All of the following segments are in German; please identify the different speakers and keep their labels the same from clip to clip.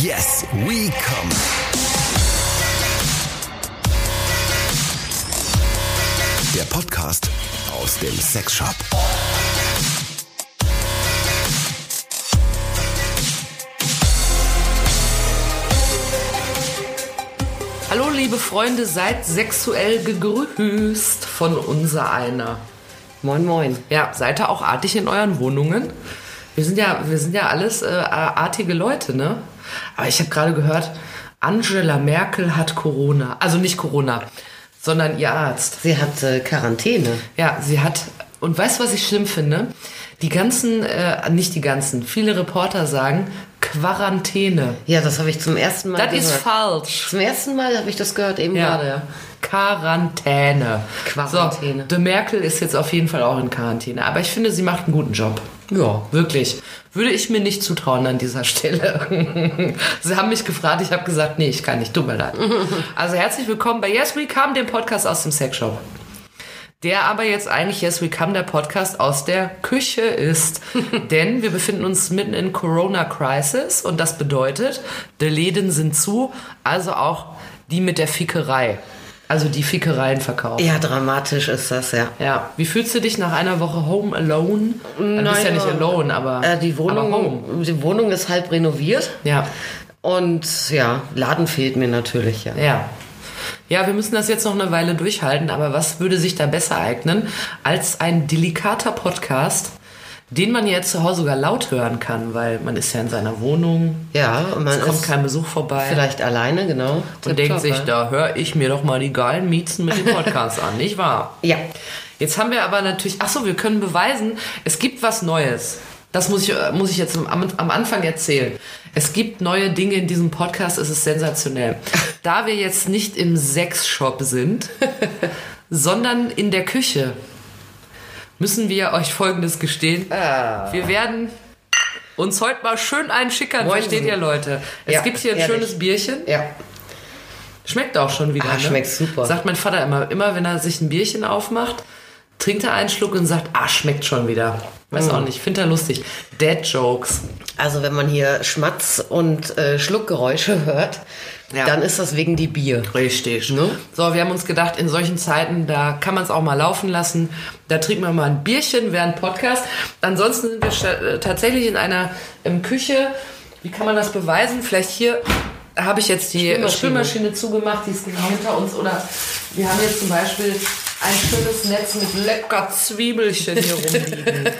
Speaker 1: Yes, we come. Der Podcast aus dem Sexshop.
Speaker 2: Hallo liebe Freunde, seid sexuell gegrüßt von unser einer.
Speaker 3: Moin, moin.
Speaker 2: Ja, seid ihr auch artig in euren Wohnungen? Wir sind ja, wir sind ja alles äh, artige Leute, ne? Aber ich habe gerade gehört, Angela Merkel hat Corona. Also nicht Corona, sondern ihr Arzt.
Speaker 3: Sie hat äh, Quarantäne.
Speaker 2: Ja, sie hat. Und weißt du, was ich schlimm finde? Die ganzen, äh, nicht die ganzen, viele Reporter sagen Quarantäne.
Speaker 3: Ja, das habe ich zum ersten Mal
Speaker 2: Das
Speaker 3: gehört.
Speaker 2: ist falsch.
Speaker 3: Zum ersten Mal habe ich das gehört, eben
Speaker 2: Ja.
Speaker 3: gerade, ja.
Speaker 2: Quarantäne.
Speaker 3: Quarantäne.
Speaker 2: So, de Merkel ist jetzt auf jeden Fall auch in Quarantäne. Aber ich finde, sie macht einen guten Job.
Speaker 3: Ja.
Speaker 2: Wirklich. Würde ich mir nicht zutrauen an dieser Stelle. sie haben mich gefragt, ich habe gesagt, nee, ich kann nicht. Tut mir leid. Also herzlich willkommen bei Yes We Come, dem Podcast aus dem Sexshop. Der aber jetzt eigentlich Yes We Come, der Podcast aus der Küche ist. Denn wir befinden uns mitten in Corona-Crisis und das bedeutet, die Läden sind zu, also auch die mit der Fickerei. Also die Fickereien verkaufen.
Speaker 3: Ja, dramatisch ist das, ja.
Speaker 2: Ja, wie fühlst du dich nach einer Woche Home Alone? Du bist ja nicht alone, aber,
Speaker 3: Äh, die,
Speaker 2: aber Home.
Speaker 3: Wohnung, die Wohnung ist halb renoviert.
Speaker 2: Ja,
Speaker 3: Und ja, Laden fehlt mir natürlich, ja.
Speaker 2: ja. Ja, wir müssen das jetzt noch eine Weile durchhalten, aber was würde sich da besser eignen als ein delikater Podcast, den man jetzt zu Hause sogar laut hören kann, weil man ist ja in seiner Wohnung,
Speaker 3: Ja, und man
Speaker 2: es kommt kein Besuch vorbei
Speaker 3: vielleicht alleine, genau.
Speaker 2: und denkt sich,
Speaker 3: ja.
Speaker 2: da höre ich mir doch mal die geilen Miezen mit dem Podcast an, nicht wahr?
Speaker 3: Ja.
Speaker 2: Jetzt haben wir aber natürlich, ach so, wir können beweisen, es gibt was Neues. Das muss ich, äh, muss ich jetzt am, am Anfang erzählen. Es gibt neue Dinge in diesem Podcast, es ist sensationell. Da wir jetzt nicht im Sexshop sind, sondern in der Küche, müssen wir euch Folgendes gestehen. Wir werden uns heute mal schön einschickern,
Speaker 3: Moinsen.
Speaker 2: versteht ihr Leute? Es
Speaker 3: Ja,
Speaker 2: gibt hier ein
Speaker 3: ehrlich.
Speaker 2: schönes Bierchen.
Speaker 3: Ja.
Speaker 2: Schmeckt auch schon wieder.
Speaker 3: Ah,
Speaker 2: ne?
Speaker 3: schmeckt super.
Speaker 2: Sagt mein Vater immer, immer wenn er sich ein Bierchen aufmacht, trinkt er einen Schluck und sagt, ah, schmeckt schon wieder. Weiß
Speaker 3: Mm.
Speaker 2: auch nicht, findet er lustig. Dead Jokes.
Speaker 3: Also wenn man hier Schmatz und äh, Schluckgeräusche hört,
Speaker 2: Ja.
Speaker 3: dann ist das wegen die Bier.
Speaker 2: Richtig.
Speaker 3: Ne?
Speaker 2: So, wir haben uns gedacht, in solchen Zeiten, da kann man es auch mal laufen lassen. Da trinken wir mal ein Bierchen während Podcast. Ansonsten sind wir äh, tatsächlich in einer ähm, Küche. Wie kann man das beweisen? Vielleicht hier habe ich jetzt die
Speaker 3: Spülmaschine.
Speaker 2: Spülmaschine, zugemacht, die ist genau hinter uns. Oder wir haben jetzt zum Beispiel ein schönes Netz mit lecker Zwiebelchen hier rumliegen.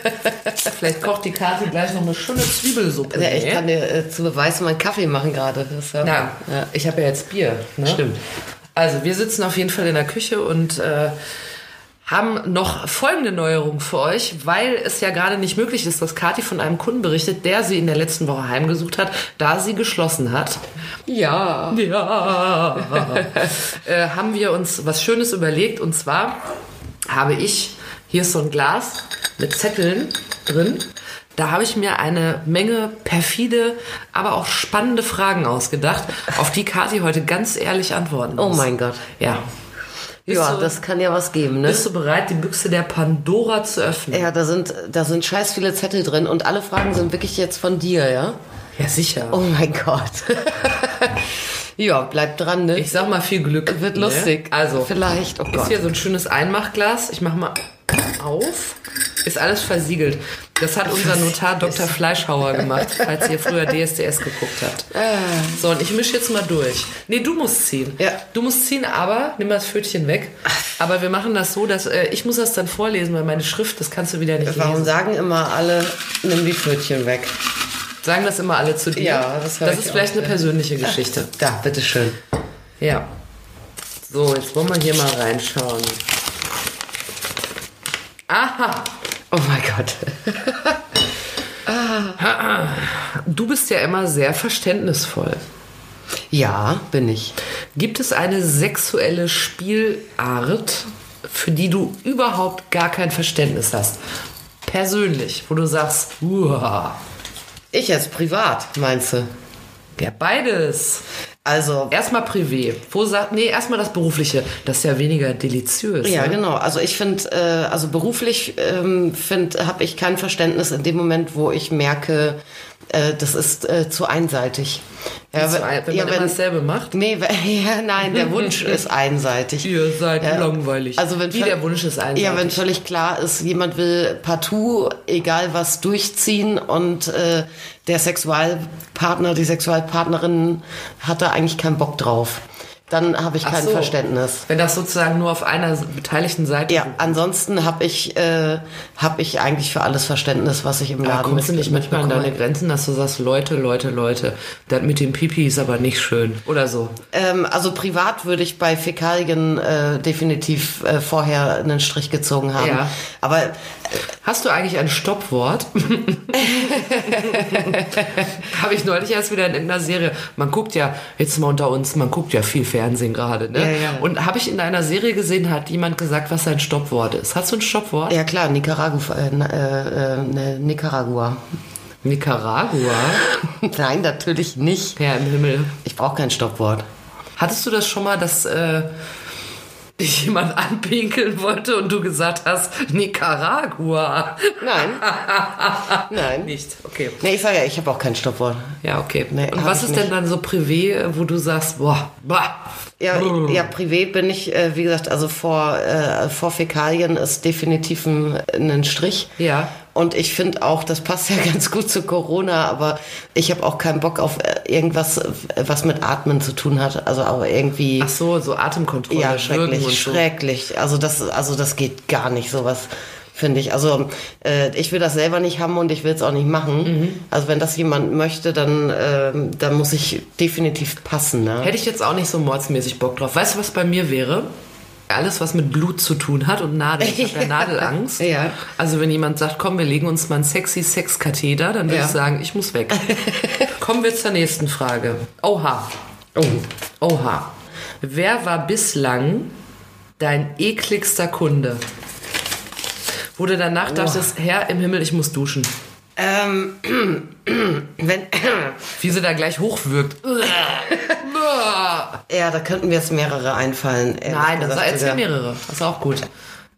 Speaker 2: Vielleicht kocht die Kathi gleich noch eine schöne Zwiebelsuppe.
Speaker 3: Ja, ich
Speaker 2: Nee?
Speaker 3: kann dir äh, zu Beweis meinen Kaffee machen gerade. Ja,
Speaker 2: Ja, ich habe ja jetzt Bier. Ne?
Speaker 3: Stimmt.
Speaker 2: Also wir sitzen auf jeden Fall in der Küche und äh, haben noch folgende Neuerung für euch, weil es ja gerade nicht möglich ist, dass Kathi von einem Kunden berichtet, der sie in der letzten Woche heimgesucht hat, da sie geschlossen hat.
Speaker 3: Ja.
Speaker 2: Ja. äh, haben wir uns was Schönes überlegt und zwar habe ich hier ist so ein Glas mit Zetteln drin. Da habe ich mir eine Menge perfide, aber auch spannende Fragen ausgedacht, auf die Kathi heute ganz ehrlich antworten muss.
Speaker 3: Oh mein Gott.
Speaker 2: Ja. Bist
Speaker 3: Ja,
Speaker 2: du,
Speaker 3: das kann ja was geben, ne?
Speaker 2: bist du bereit, die Büchse der Pandora zu öffnen?
Speaker 3: Ja, da sind, da sind scheiß viele Zettel drin und alle Fragen sind wirklich jetzt von dir, ja?
Speaker 2: Ja, sicher.
Speaker 3: Oh mein Gott. ja, bleib dran, ne?
Speaker 2: Ich sag mal viel Glück.
Speaker 3: Wird
Speaker 2: ne?
Speaker 3: lustig.
Speaker 2: Also,
Speaker 3: Vielleicht, oh
Speaker 2: Ist
Speaker 3: Gott.
Speaker 2: hier so ein schönes Einmachglas. Ich mach mal auf. Ist alles versiegelt. Das hat unser Notar Dr. Fleischhauer gemacht, falls ihr früher DSDS geguckt habt. So, und ich mische jetzt mal durch. Nee, du musst ziehen.
Speaker 3: Ja.
Speaker 2: Du musst ziehen, aber nimm das Pfötchen weg. Aber wir machen das so, dass äh, ich muss das dann vorlesen, weil meine Schrift, das kannst du wieder nicht
Speaker 3: Warum
Speaker 2: lesen.
Speaker 3: sagen immer alle, nimm die Pfötchen weg?
Speaker 2: Sagen das immer alle zu dir?
Speaker 3: Ja, das
Speaker 2: Das ist vielleicht eine persönliche Geschichte.
Speaker 3: Da, bitteschön.
Speaker 2: Ja. So, jetzt wollen wir hier mal reinschauen. Aha.
Speaker 3: Oh mein Gott.
Speaker 2: Du bist ja immer sehr verständnisvoll.
Speaker 3: Ja, bin ich.
Speaker 2: Gibt es eine sexuelle Spielart, für die du überhaupt gar kein Verständnis hast? Persönlich, wo du sagst, uah.
Speaker 3: Ich jetzt privat, meinst du?
Speaker 2: Ja, beides.
Speaker 3: Also,
Speaker 2: Erstmal privé. Wo sagt, nee, erstmal das berufliche. Das ist ja weniger deliziös.
Speaker 3: ja,
Speaker 2: ne?
Speaker 3: genau. Also ich finde, äh, also beruflich ähm, finde, habe ich kein Verständnis in dem Moment, wo ich merke, Äh, das ist äh, zu einseitig. Ja,
Speaker 2: Zu ein- wenn man immer dasselbe macht?
Speaker 3: Nee, ja, nein, der Wunsch ist einseitig.
Speaker 2: Ihr seid
Speaker 3: Ja.
Speaker 2: langweilig.
Speaker 3: Also wenn
Speaker 2: Wie der Wunsch ist einseitig.
Speaker 3: Ja, wenn völlig klar ist, jemand will partout, egal was, durchziehen und äh, der Sexualpartner, die Sexualpartnerin hat da eigentlich keinen Bock drauf. Dann habe ich
Speaker 2: Ach
Speaker 3: kein
Speaker 2: so.
Speaker 3: Verständnis.
Speaker 2: Wenn das sozusagen nur auf einer beteiligten Seite
Speaker 3: Ja, ansonsten habe ich, äh, hab ich eigentlich für alles Verständnis, was ich im
Speaker 2: Aber
Speaker 3: Laden
Speaker 2: kommst du
Speaker 3: mit-
Speaker 2: nicht manchmal an deine Grenzen, dass du sagst, Leute, Leute, Leute, das mit dem Pipi ist aber nicht schön. Oder so.
Speaker 3: Ähm, also privat würde ich bei Fäkalien äh, definitiv äh, vorher einen Strich gezogen haben.
Speaker 2: Ja.
Speaker 3: Aber
Speaker 2: Hast du eigentlich ein Stoppwort? Habe ich neulich erst wieder in irgendeiner Serie. Man guckt ja, jetzt mal unter uns, man guckt ja viel Fernsehen gerade, ne?
Speaker 3: Ja, ja.
Speaker 2: Und habe ich in einer Serie gesehen, hat jemand gesagt, was sein Stoppwort ist. Hast du ein Stoppwort?
Speaker 3: ja klar, Nicaragua, äh, äh, äh, Nicaragua.
Speaker 2: Nicaragua?
Speaker 3: Nein, natürlich nicht.
Speaker 2: Herr im Himmel.
Speaker 3: Ich brauche kein Stoppwort.
Speaker 2: Hattest du das schon mal, dass äh, dich jemand anpinkeln wollte und du gesagt hast, Nicaragua?
Speaker 3: Nein. Nein.
Speaker 2: Nicht, okay.
Speaker 3: Nee, ich sage ja, ich habe auch kein Stoppwort.
Speaker 2: Ja, okay.
Speaker 3: Nee,
Speaker 2: und was ist denn
Speaker 3: nicht.
Speaker 2: dann so privé, wo du sagst, boah, boah.
Speaker 3: Ja,
Speaker 2: Brrr.
Speaker 3: ja, privé bin ich, äh, wie gesagt, also vor, äh, vor Fäkalien ist definitiv ein, ein Strich.
Speaker 2: Ja.
Speaker 3: Und ich finde auch, das passt ja ganz gut zu Corona, aber ich habe auch keinen Bock auf äh, irgendwas, äh, was mit Atmen zu tun hat. Also aber irgendwie.
Speaker 2: Ach so, so Atemkontrolle,
Speaker 3: ja, schrecklich,
Speaker 2: und so.
Speaker 3: schrecklich. Also das, also das geht gar nicht, sowas. Finde ich. Also äh, ich will das selber nicht haben und ich will es auch nicht machen.
Speaker 2: Mhm.
Speaker 3: Also wenn das jemand möchte, dann, ähm, dann muss ich definitiv passen. Ne?
Speaker 2: Hätte ich jetzt auch nicht so mordsmäßig Bock drauf. Weißt du, was bei mir wäre? Alles, was mit Blut zu tun hat und Nadeln. Ich habe ja Nadelangst.
Speaker 3: Ja.
Speaker 2: Also wenn jemand sagt, komm, wir legen uns mal einen sexy Sexkatheter, dann würde
Speaker 3: Ja.
Speaker 2: ich sagen, ich muss weg. Kommen wir zur nächsten Frage. Oha.
Speaker 3: Oh.
Speaker 2: Oha. Wer war bislang dein ekligster Kunde? Wo du danach dachtest, Herr im Himmel, ich muss duschen.
Speaker 3: Ähm, wenn,
Speaker 2: Wie sie da gleich hochwirkt.
Speaker 3: ja, da könnten mir jetzt mehrere einfallen.
Speaker 2: Nein, das erzähl
Speaker 3: sogar.
Speaker 2: mehrere. Das ist auch gut.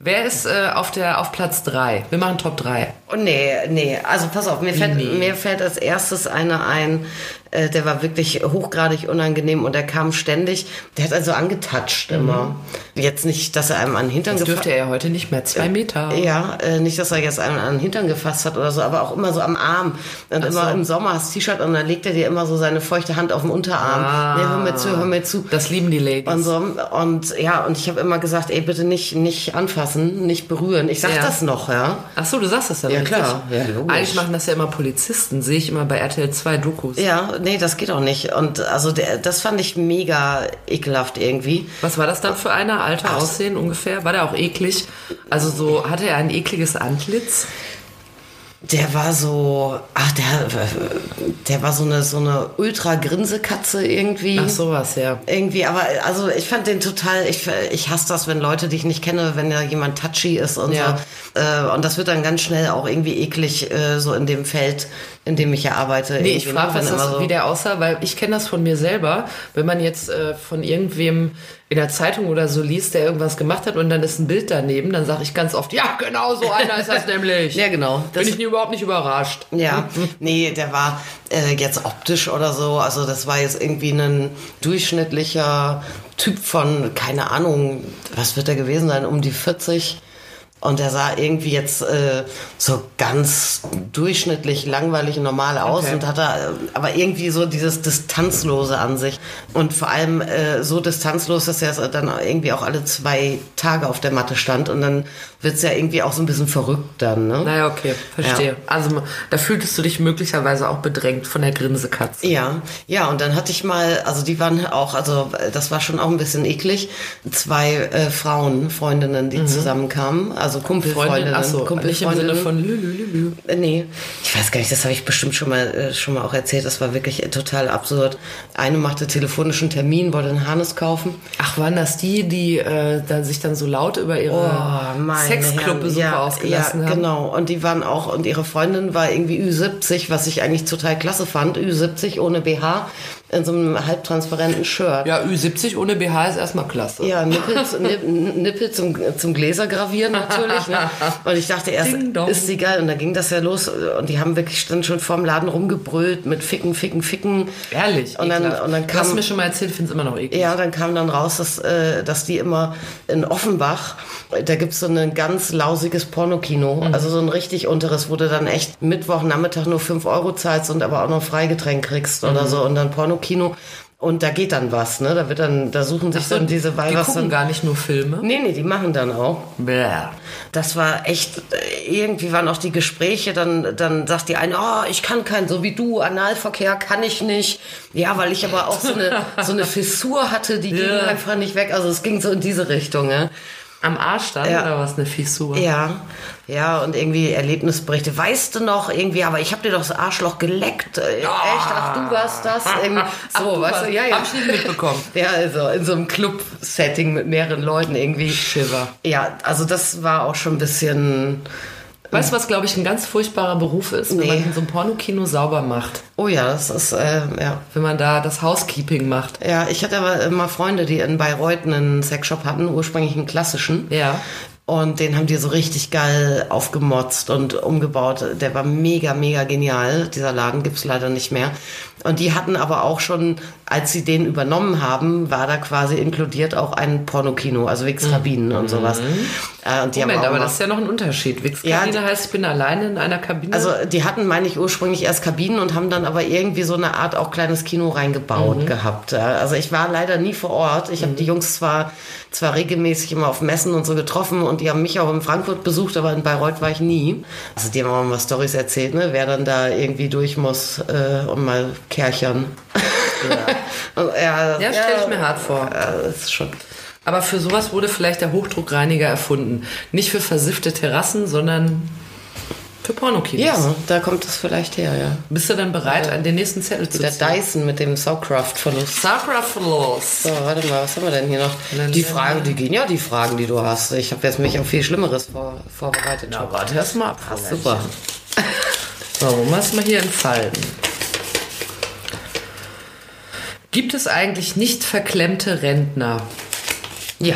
Speaker 2: Wer ist äh, auf, der, auf Platz 3? Wir machen Top 3.
Speaker 3: Oh, nee, nee, also pass auf, mir fällt,
Speaker 2: Nee.
Speaker 3: mir fällt als erstes einer ein, äh, der war wirklich hochgradig unangenehm und der kam ständig, der hat also angetatscht immer. Jetzt nicht, dass er einem an den Hintern
Speaker 2: Mhm. Das
Speaker 3: gefa-
Speaker 2: dürfte er ja heute nicht mehr. Zwei Meter.
Speaker 3: Ja, äh, nicht, dass er jetzt einen an den Hintern gefasst hat oder so, aber auch immer so am Arm. Und immer
Speaker 2: so.
Speaker 3: im Sommer hast T-Shirt und dann legt er dir immer so seine feuchte Hand auf den Unterarm.
Speaker 2: Ah.
Speaker 3: Nee, hör mir zu, hör mir zu.
Speaker 2: Das lieben die Ladies.
Speaker 3: Und so, und ja, und ich habe immer gesagt, ey, bitte nicht, nicht anfassen, nicht berühren. Ich sag
Speaker 2: Ja.
Speaker 3: das noch, ja.
Speaker 2: Ach so, du sagst das ja
Speaker 3: Ja, klar. Ja.
Speaker 2: Eigentlich machen das ja immer Polizisten. Sehe ich immer bei RTL 2 Dokus.
Speaker 3: Ja, nee, das geht auch nicht. Und also der, das fand ich mega ekelhaft irgendwie.
Speaker 2: Was war das dann für einer? Alter, Aussehen ungefähr? War der auch eklig? Also so, hatte er ein ekliges Antlitz?
Speaker 3: Der war so, ach, der, der war so eine, so eine Ultra-Grinsekatze irgendwie.
Speaker 2: Ach sowas, ja.
Speaker 3: Irgendwie, aber also ich fand den total, ich, ich hasse das, wenn Leute, die ich nicht kenne, wenn da jemand touchy ist und
Speaker 2: Ja.
Speaker 3: so. Äh, und das wird dann ganz schnell auch irgendwie eklig, äh, so in dem Feld, in dem ich ja arbeite.
Speaker 2: Nee, ich
Speaker 3: irgendwie,
Speaker 2: frage,
Speaker 3: ne?
Speaker 2: was das,
Speaker 3: immer so-
Speaker 2: wie der aussah, weil ich kenne das von mir selber. Wenn man jetzt äh, von irgendwem in der Zeitung oder so liest, der irgendwas gemacht hat und dann ist ein Bild daneben, dann sage ich ganz oft, ja, genau so einer ist das nämlich.
Speaker 3: Ja, genau. Das-
Speaker 2: Bin ich überhaupt nicht überrascht.
Speaker 3: Ja, nee, der war äh, jetzt optisch oder so, also das war jetzt irgendwie ein durchschnittlicher Typ von, keine Ahnung, was wird er gewesen sein, um die 40. Und der sah irgendwie jetzt äh, so ganz durchschnittlich langweilig normal aus
Speaker 2: Okay.
Speaker 3: und hatte äh, aber irgendwie so dieses Distanzlose an sich. Und vor allem äh, so distanzlos, dass er dann irgendwie auch alle zwei Tage auf der Matte stand. Und dann wird's ja irgendwie auch so ein bisschen verrückt dann, ne?
Speaker 2: Naja, okay, verstehe.
Speaker 3: Ja.
Speaker 2: Also da fühltest du dich möglicherweise auch bedrängt von der Grinsekatze.
Speaker 3: Ja, ja, und dann hatte ich mal, also die waren auch, also das war schon auch ein bisschen eklig, zwei äh, Frauen, Freundinnen, die zusammenkamen, also Kumpelfreundinnen,
Speaker 2: Achso, nicht im Sinne von lülülülü.
Speaker 3: Äh, Nee, ich weiß gar nicht, das habe ich bestimmt schon mal, äh, schon mal auch erzählt, das war wirklich äh, total absurd. Eine machte telefonischen Termin, wollte einen Harnes kaufen.
Speaker 2: Ach, waren das die, die äh, dann sich dann so laut über ihre
Speaker 3: Oh,
Speaker 2: Sexclub-Besucher
Speaker 3: ja,
Speaker 2: ausgelassen
Speaker 3: ja,
Speaker 2: haben?
Speaker 3: genau. Und die waren auch, und ihre Freundin war irgendwie Ü70, was ich eigentlich total klasse fand. Ü70 ohne BH in so einem halbtransparenten Shirt.
Speaker 2: Ja, Ü70 ohne BH ist erstmal klasse.
Speaker 3: Ja, Nippel, zu- Nipp- Nippel zum, zum Gläsergravieren natürlich. natürlich. Ne? Und ich dachte erst, ist sie geil. Und dann ging das ja los. Und die haben wirklich dann schon vorm Laden rumgebrüllt mit Ficken, Ficken, Ficken.
Speaker 2: Ehrlich.
Speaker 3: Und dann,
Speaker 2: ekelhaft.
Speaker 3: und dann
Speaker 2: du hast
Speaker 3: kam,
Speaker 2: mir schon mal erzählt, finde es immer noch eklig.
Speaker 3: ja, dann kam dann raus, dass, äh, dass die immer in Offenbach, da gibt's so ein ganz lausiges Pornokino,
Speaker 2: Mhm.
Speaker 3: also so ein richtig unteres, wo du dann echt Mittwochnachmittag nur 5 Euro zahlst und aber auch noch Freigetränk kriegst
Speaker 2: Mhm.
Speaker 3: oder so und dann Pornokino. Und da geht dann was, ne? Da wird dann, da suchen sich
Speaker 2: So,
Speaker 3: dann diese
Speaker 2: die
Speaker 3: Weibers
Speaker 2: gucken
Speaker 3: dann.
Speaker 2: gar nicht nur Filme.
Speaker 3: Nee, nee, die machen dann auch.
Speaker 2: Bäh.
Speaker 3: Das war echt, irgendwie waren auch die Gespräche, dann, dann sagt die eine, oh, ich kann keinen, so wie du, Analverkehr kann ich nicht. Ja, weil ich aber auch so eine, so eine Fissur hatte, die ging
Speaker 2: Ja.
Speaker 3: einfach nicht weg. Also es ging so in diese Richtung, ne?
Speaker 2: Am Arsch dann
Speaker 3: Ja.
Speaker 2: oder was? Eine Fissur?
Speaker 3: Ja, ja, und irgendwie Erlebnisberichte. Weißt du noch irgendwie, aber ich habe dir doch das Arschloch geleckt. Äh, Echt? Ach, du warst das? Irgendwie,
Speaker 2: Ach,
Speaker 3: so,
Speaker 2: du
Speaker 3: weißt du, ja, ja.
Speaker 2: hab ich nicht mitbekommen.
Speaker 3: Ja, also in so einem Club-Setting mit mehreren Leuten irgendwie.
Speaker 2: Shiver.
Speaker 3: Ja, also das war auch schon ein bisschen.
Speaker 2: Weißt du, was, glaube ich, ein ganz furchtbarer Beruf ist, wenn
Speaker 3: Nee.
Speaker 2: man in so einem Pornokino sauber macht?
Speaker 3: Oh ja, das ist, äh, ja.
Speaker 2: Wenn man da das Housekeeping macht.
Speaker 3: Ja, ich hatte aber immer Freunde, die in Bayreuth einen Sexshop hatten, ursprünglich einen klassischen.
Speaker 2: Ja.
Speaker 3: Und den haben die so richtig geil aufgemotzt und umgebaut. Der war mega, mega genial. Dieser Laden gibt's leider nicht mehr. Und die hatten aber auch schon, als sie den übernommen haben, war da quasi inkludiert auch ein Pornokino, also Wix-Kabinen und sowas. Äh, und die
Speaker 2: Mhm. Moment, aber das ist ja noch ein Unterschied. Wix-Kabine
Speaker 3: Ja,
Speaker 2: heißt, ich bin alleine in einer Kabine.
Speaker 3: Also die hatten, meine ich, ursprünglich erst Kabinen und haben dann aber irgendwie so eine Art auch kleines Kino reingebaut
Speaker 2: Mhm.
Speaker 3: gehabt. Ja, Also ich war leider nie vor Ort. Ich habe die Jungs zwar, zwar regelmäßig immer auf Messen und so getroffen und die haben mich auch in Frankfurt besucht, aber in Bayreuth war ich nie. Also die haben auch mal Stories erzählt, ne? wer dann da irgendwie durch muss äh, und mal kärchern. Ja,
Speaker 2: ja, stelle ich mir hart vor.
Speaker 3: Ja, das ist schon.
Speaker 2: Aber für sowas wurde vielleicht der Hochdruckreiniger erfunden. Nicht für versiffte Terrassen, sondern für Pornokinos.
Speaker 3: Ja, da kommt es vielleicht her, ja.
Speaker 2: Bist du dann bereit, an den nächsten Zettel zu
Speaker 3: Der
Speaker 2: ziehen?
Speaker 3: Dyson mit dem Saucraft-Verlust.
Speaker 2: Sacrifice.
Speaker 3: So, warte mal, was haben wir denn hier noch? Die Fragen, die gehen ja, die Fragen, die du hast. Ich habe jetzt mich auf viel Schlimmeres vor, vorbereitet.
Speaker 2: Na, warte erst mal ab.
Speaker 3: Ach, super.
Speaker 2: So, wollen wir es mal hier entfalten. Gibt es eigentlich nicht verklemmte Rentner?
Speaker 3: Ja,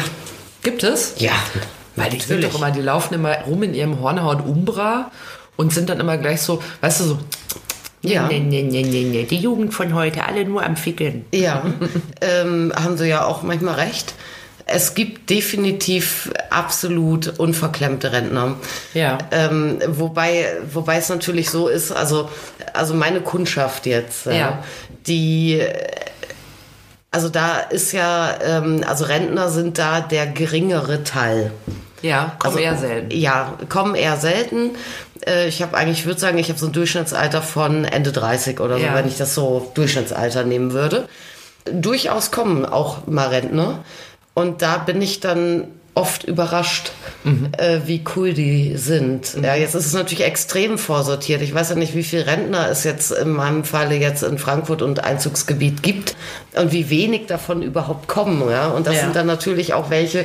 Speaker 2: Gibt es?
Speaker 3: ja.
Speaker 2: Weil die sind doch immer, die laufen immer rum in ihrem Hornhaut Umbra und sind dann immer gleich so, weißt du, so.
Speaker 3: Ja.
Speaker 2: Nee, nee, nee, nee, nee. Die Jugend von heute, alle nur am Fickeln.
Speaker 3: Ja, ähm, haben sie ja auch manchmal recht. Es gibt definitiv absolut unverklemmte Rentner.
Speaker 2: Ja.
Speaker 3: Ähm, wobei, wobei es natürlich so ist, also, also meine Kundschaft jetzt, äh,
Speaker 2: Ja.
Speaker 3: die, also da ist ja, ähm, also Rentner sind da der geringere Teil.
Speaker 2: Ja, kommen
Speaker 3: Also,
Speaker 2: eher selten.
Speaker 3: Ja, kommen eher selten. Äh, Ich habe eigentlich, ich würde sagen, ich habe so ein Durchschnittsalter von Ende 30 oder so,
Speaker 2: Ja.
Speaker 3: wenn ich das so Durchschnittsalter nehmen würde. Durchaus kommen auch mal Rentner. Und da bin ich dann oft überrascht, äh, wie cool die sind. Ja, jetzt ist es natürlich extrem vorsortiert. Ich weiß ja nicht, wie viele Rentner es jetzt in meinem Falle jetzt in Frankfurt und Einzugsgebiet gibt und wie wenig davon überhaupt kommen. Ja? Und das
Speaker 2: Ja.
Speaker 3: sind dann natürlich auch welche,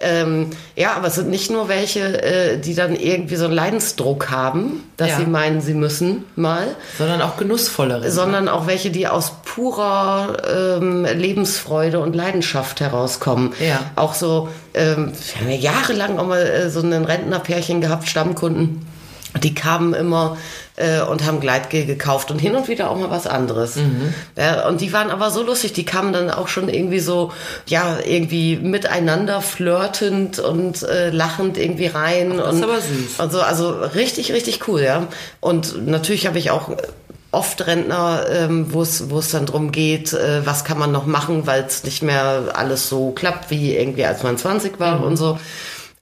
Speaker 3: ähm, ja, aber es sind nicht nur welche, äh, die dann irgendwie so einen Leidensdruck haben, dass
Speaker 2: Ja.
Speaker 3: sie meinen, sie müssen mal,
Speaker 2: Sondern auch genussvollere.
Speaker 3: sondern auch welche, die aus purer ähm, Lebensfreude und Leidenschaft herauskommen.
Speaker 2: Ja.
Speaker 3: Auch so, ähm, wir haben ja jahrelang auch mal äh, so einen Rentnerpärchen gehabt, Stammkunden. Die kamen immer äh, und haben Gleitgel gekauft und hin und wieder auch mal was anderes. Ja, und die waren aber so lustig, die kamen dann auch schon irgendwie so, ja, irgendwie miteinander flirtend und äh, lachend irgendwie rein.
Speaker 2: das ist
Speaker 3: und,
Speaker 2: aber süß.
Speaker 3: Also, also richtig, richtig cool, ja. Und natürlich habe ich auch oft Rentner, ähm, wo es wo es dann drum geht, äh, was kann man noch machen, weil es nicht mehr alles so klappt, wie irgendwie als man 20 war und so.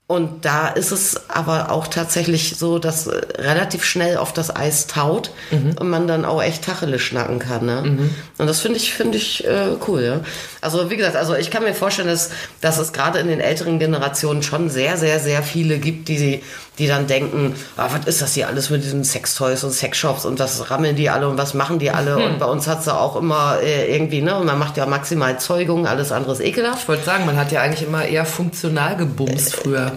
Speaker 3: Und da ist es aber auch tatsächlich so, dass äh, relativ schnell auf das Eis taut und man dann auch echt Tacheles schnacken kann. Ne? Und das finde ich, finde ich äh, cool. Ja? Also wie gesagt, also ich kann mir vorstellen, dass, dass es gerade in den älteren Generationen schon sehr, sehr, sehr viele gibt, die, die dann denken, ah, was ist das hier alles mit diesen Sextoys und Sexshops und was rammeln die alle und was machen die alle? Und bei uns hat es auch immer äh, irgendwie, ne, und man macht ja maximal Zeugung, alles andere ist ekelhaft.
Speaker 2: Ich wollte sagen, man hat ja eigentlich immer eher funktional gebumst früher.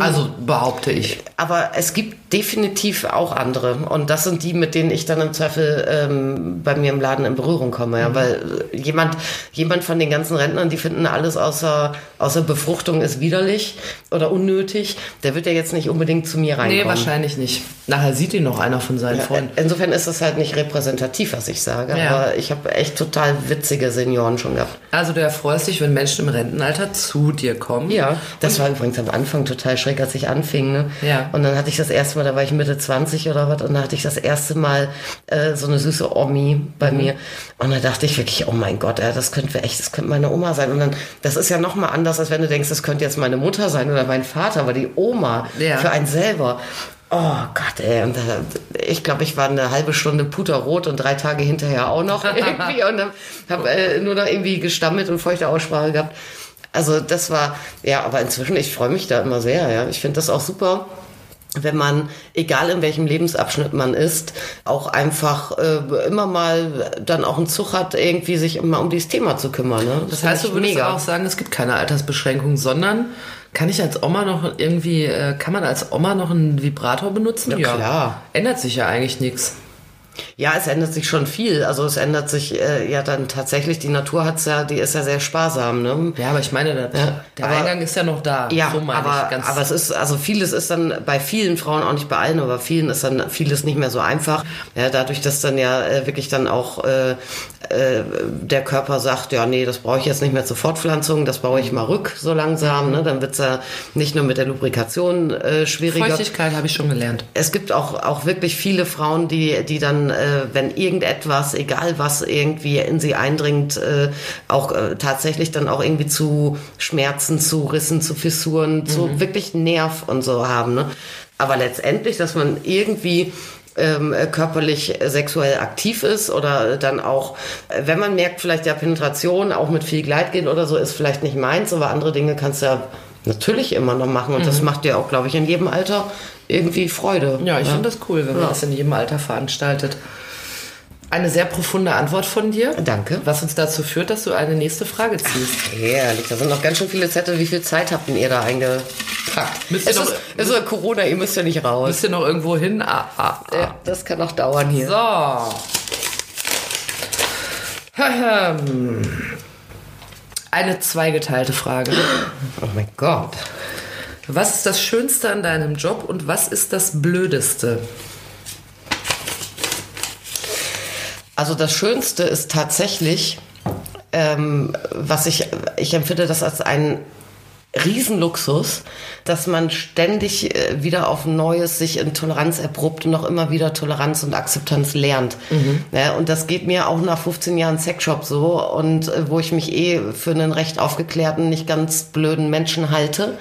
Speaker 2: Also behaupte ich.
Speaker 3: Aber es gibt definitiv auch andere. Und das sind die, mit denen ich dann im Zweifel ähm, bei mir im Laden in Berührung komme. Ja? Weil äh, jemand, jemand von den ganzen Rentnern, die finden alles außer, außer Befruchtung ist widerlich oder unnötig, der wird ja jetzt nicht unbedingt zu mir reinkommen.
Speaker 2: Nee, wahrscheinlich nicht. Nachher sieht ihn noch einer von seinen
Speaker 3: Ja,
Speaker 2: Freunden.
Speaker 3: Insofern ist das halt nicht repräsentativ, was ich sage.
Speaker 2: Ja.
Speaker 3: Aber ich habe echt total witzige Senioren schon gehabt.
Speaker 2: Also du erfreust dich, wenn Menschen im Rentenalter zu dir kommen.
Speaker 3: Ja, das war übrigens am Anfang total schräg, als ich anfing. Ne?
Speaker 2: Ja.
Speaker 3: Und dann hatte ich das erste Mal, da war ich Mitte 20 oder was, und da hatte ich das erste Mal äh, so eine süße Omi bei
Speaker 2: Mhm.
Speaker 3: mir. Und da dachte ich wirklich, oh mein Gott, ja, das könnte echt, das könnte meine Oma sein. Und dann, das ist ja noch mal anders, als wenn du denkst, das könnte jetzt meine Mutter sein oder mein Vater, aber die Oma
Speaker 2: Ja.
Speaker 3: für einen selber. Oh Gott, ey. Und da, ich glaube, ich war eine halbe Stunde puterrot und drei Tage hinterher auch noch irgendwie und habe äh, nur noch irgendwie gestammelt und feuchte Aussprache gehabt. Also das war, ja, aber inzwischen, ich freue mich da immer sehr, ja. Ich finde das auch super, wenn man, egal in welchem Lebensabschnitt man ist, auch einfach äh, immer mal dann auch einen Zug hat, irgendwie sich immer um dieses Thema zu kümmern. Ne?
Speaker 2: Das
Speaker 3: find
Speaker 2: heißt, du würdest auch sagen, es gibt keine Altersbeschränkung, sondern kann ich als Oma noch irgendwie, äh, kann man als Oma noch einen Vibrator benutzen?
Speaker 3: Ja, klar.
Speaker 2: Ändert sich ja eigentlich nichts.
Speaker 3: Ja, es ändert sich schon viel. Also es ändert sich äh, ja dann tatsächlich, die Natur hat's ja, die ist ja sehr sparsam, ne?
Speaker 2: Ja, aber ich meine, der, der
Speaker 3: aber-
Speaker 2: Eingang ist ja noch da.
Speaker 3: Ja,
Speaker 2: so
Speaker 3: aber, aber es ist, also vieles ist dann bei vielen Frauen, auch nicht bei allen, aber vielen ist dann vieles nicht mehr so einfach. Ja, dadurch, dass dann ja äh, wirklich dann auch äh, äh, der Körper sagt, ja, nee, das brauche ich jetzt nicht mehr zur Fortpflanzung, das baue ich mal rück so langsam. Ne? Dann wird's ja nicht nur mit der Lubrikation äh, schwieriger.
Speaker 2: Feuchtigkeit habe ich schon gelernt.
Speaker 3: Es gibt auch, auch wirklich viele Frauen, die, die dann, äh, wenn irgendetwas, egal was irgendwie in sie eindringt, äh, auch äh, tatsächlich dann auch irgendwie zu Schmerzen, zu Rissen, zu Fissuren, zu wirklich Nerv und so haben. Ne? Aber letztendlich, dass man irgendwie ähm, äh, körperlich äh, sexuell aktiv ist oder dann auch, äh, wenn man merkt, vielleicht ja Penetration auch mit viel Gleitgel oder so ist vielleicht nicht meins, aber andere Dinge kannst du ja natürlich immer noch machen und das macht dir auch, glaube ich, in jedem Alter irgendwie Freude.
Speaker 2: Ja, ich finde das cool, wenn man
Speaker 3: Ja.
Speaker 2: das in jedem Alter veranstaltet. Eine sehr profunde Antwort von dir.
Speaker 3: Danke.
Speaker 2: Was uns dazu führt, dass du eine nächste Frage ziehst.
Speaker 3: Herrlich, da sind noch ganz schön viele Zettel. Wie viel Zeit habt denn ihr da eingepackt?
Speaker 2: Müsst ihr
Speaker 3: Es
Speaker 2: noch-
Speaker 3: ist, es ist Corona, ihr müsst ja nicht raus.
Speaker 2: Bist du noch irgendwo hin? Ah, ah, ah.
Speaker 3: Ja, das kann noch dauern hier.
Speaker 2: So. Eine zweigeteilte Frage.
Speaker 3: Oh mein Gott.
Speaker 2: Was ist das Schönste an deinem Job und was ist das Blödeste?
Speaker 3: Also das Schönste ist tatsächlich, ähm, was ich, ich empfinde das als einen Riesenluxus, dass man ständig äh, wieder auf Neues sich in Toleranz erprobt und noch immer wieder Toleranz und Akzeptanz lernt. Ja, und das geht mir auch nach 15 Jahren Sexshop so und äh, wo ich mich eh für einen recht aufgeklärten, nicht ganz blöden Menschen halte,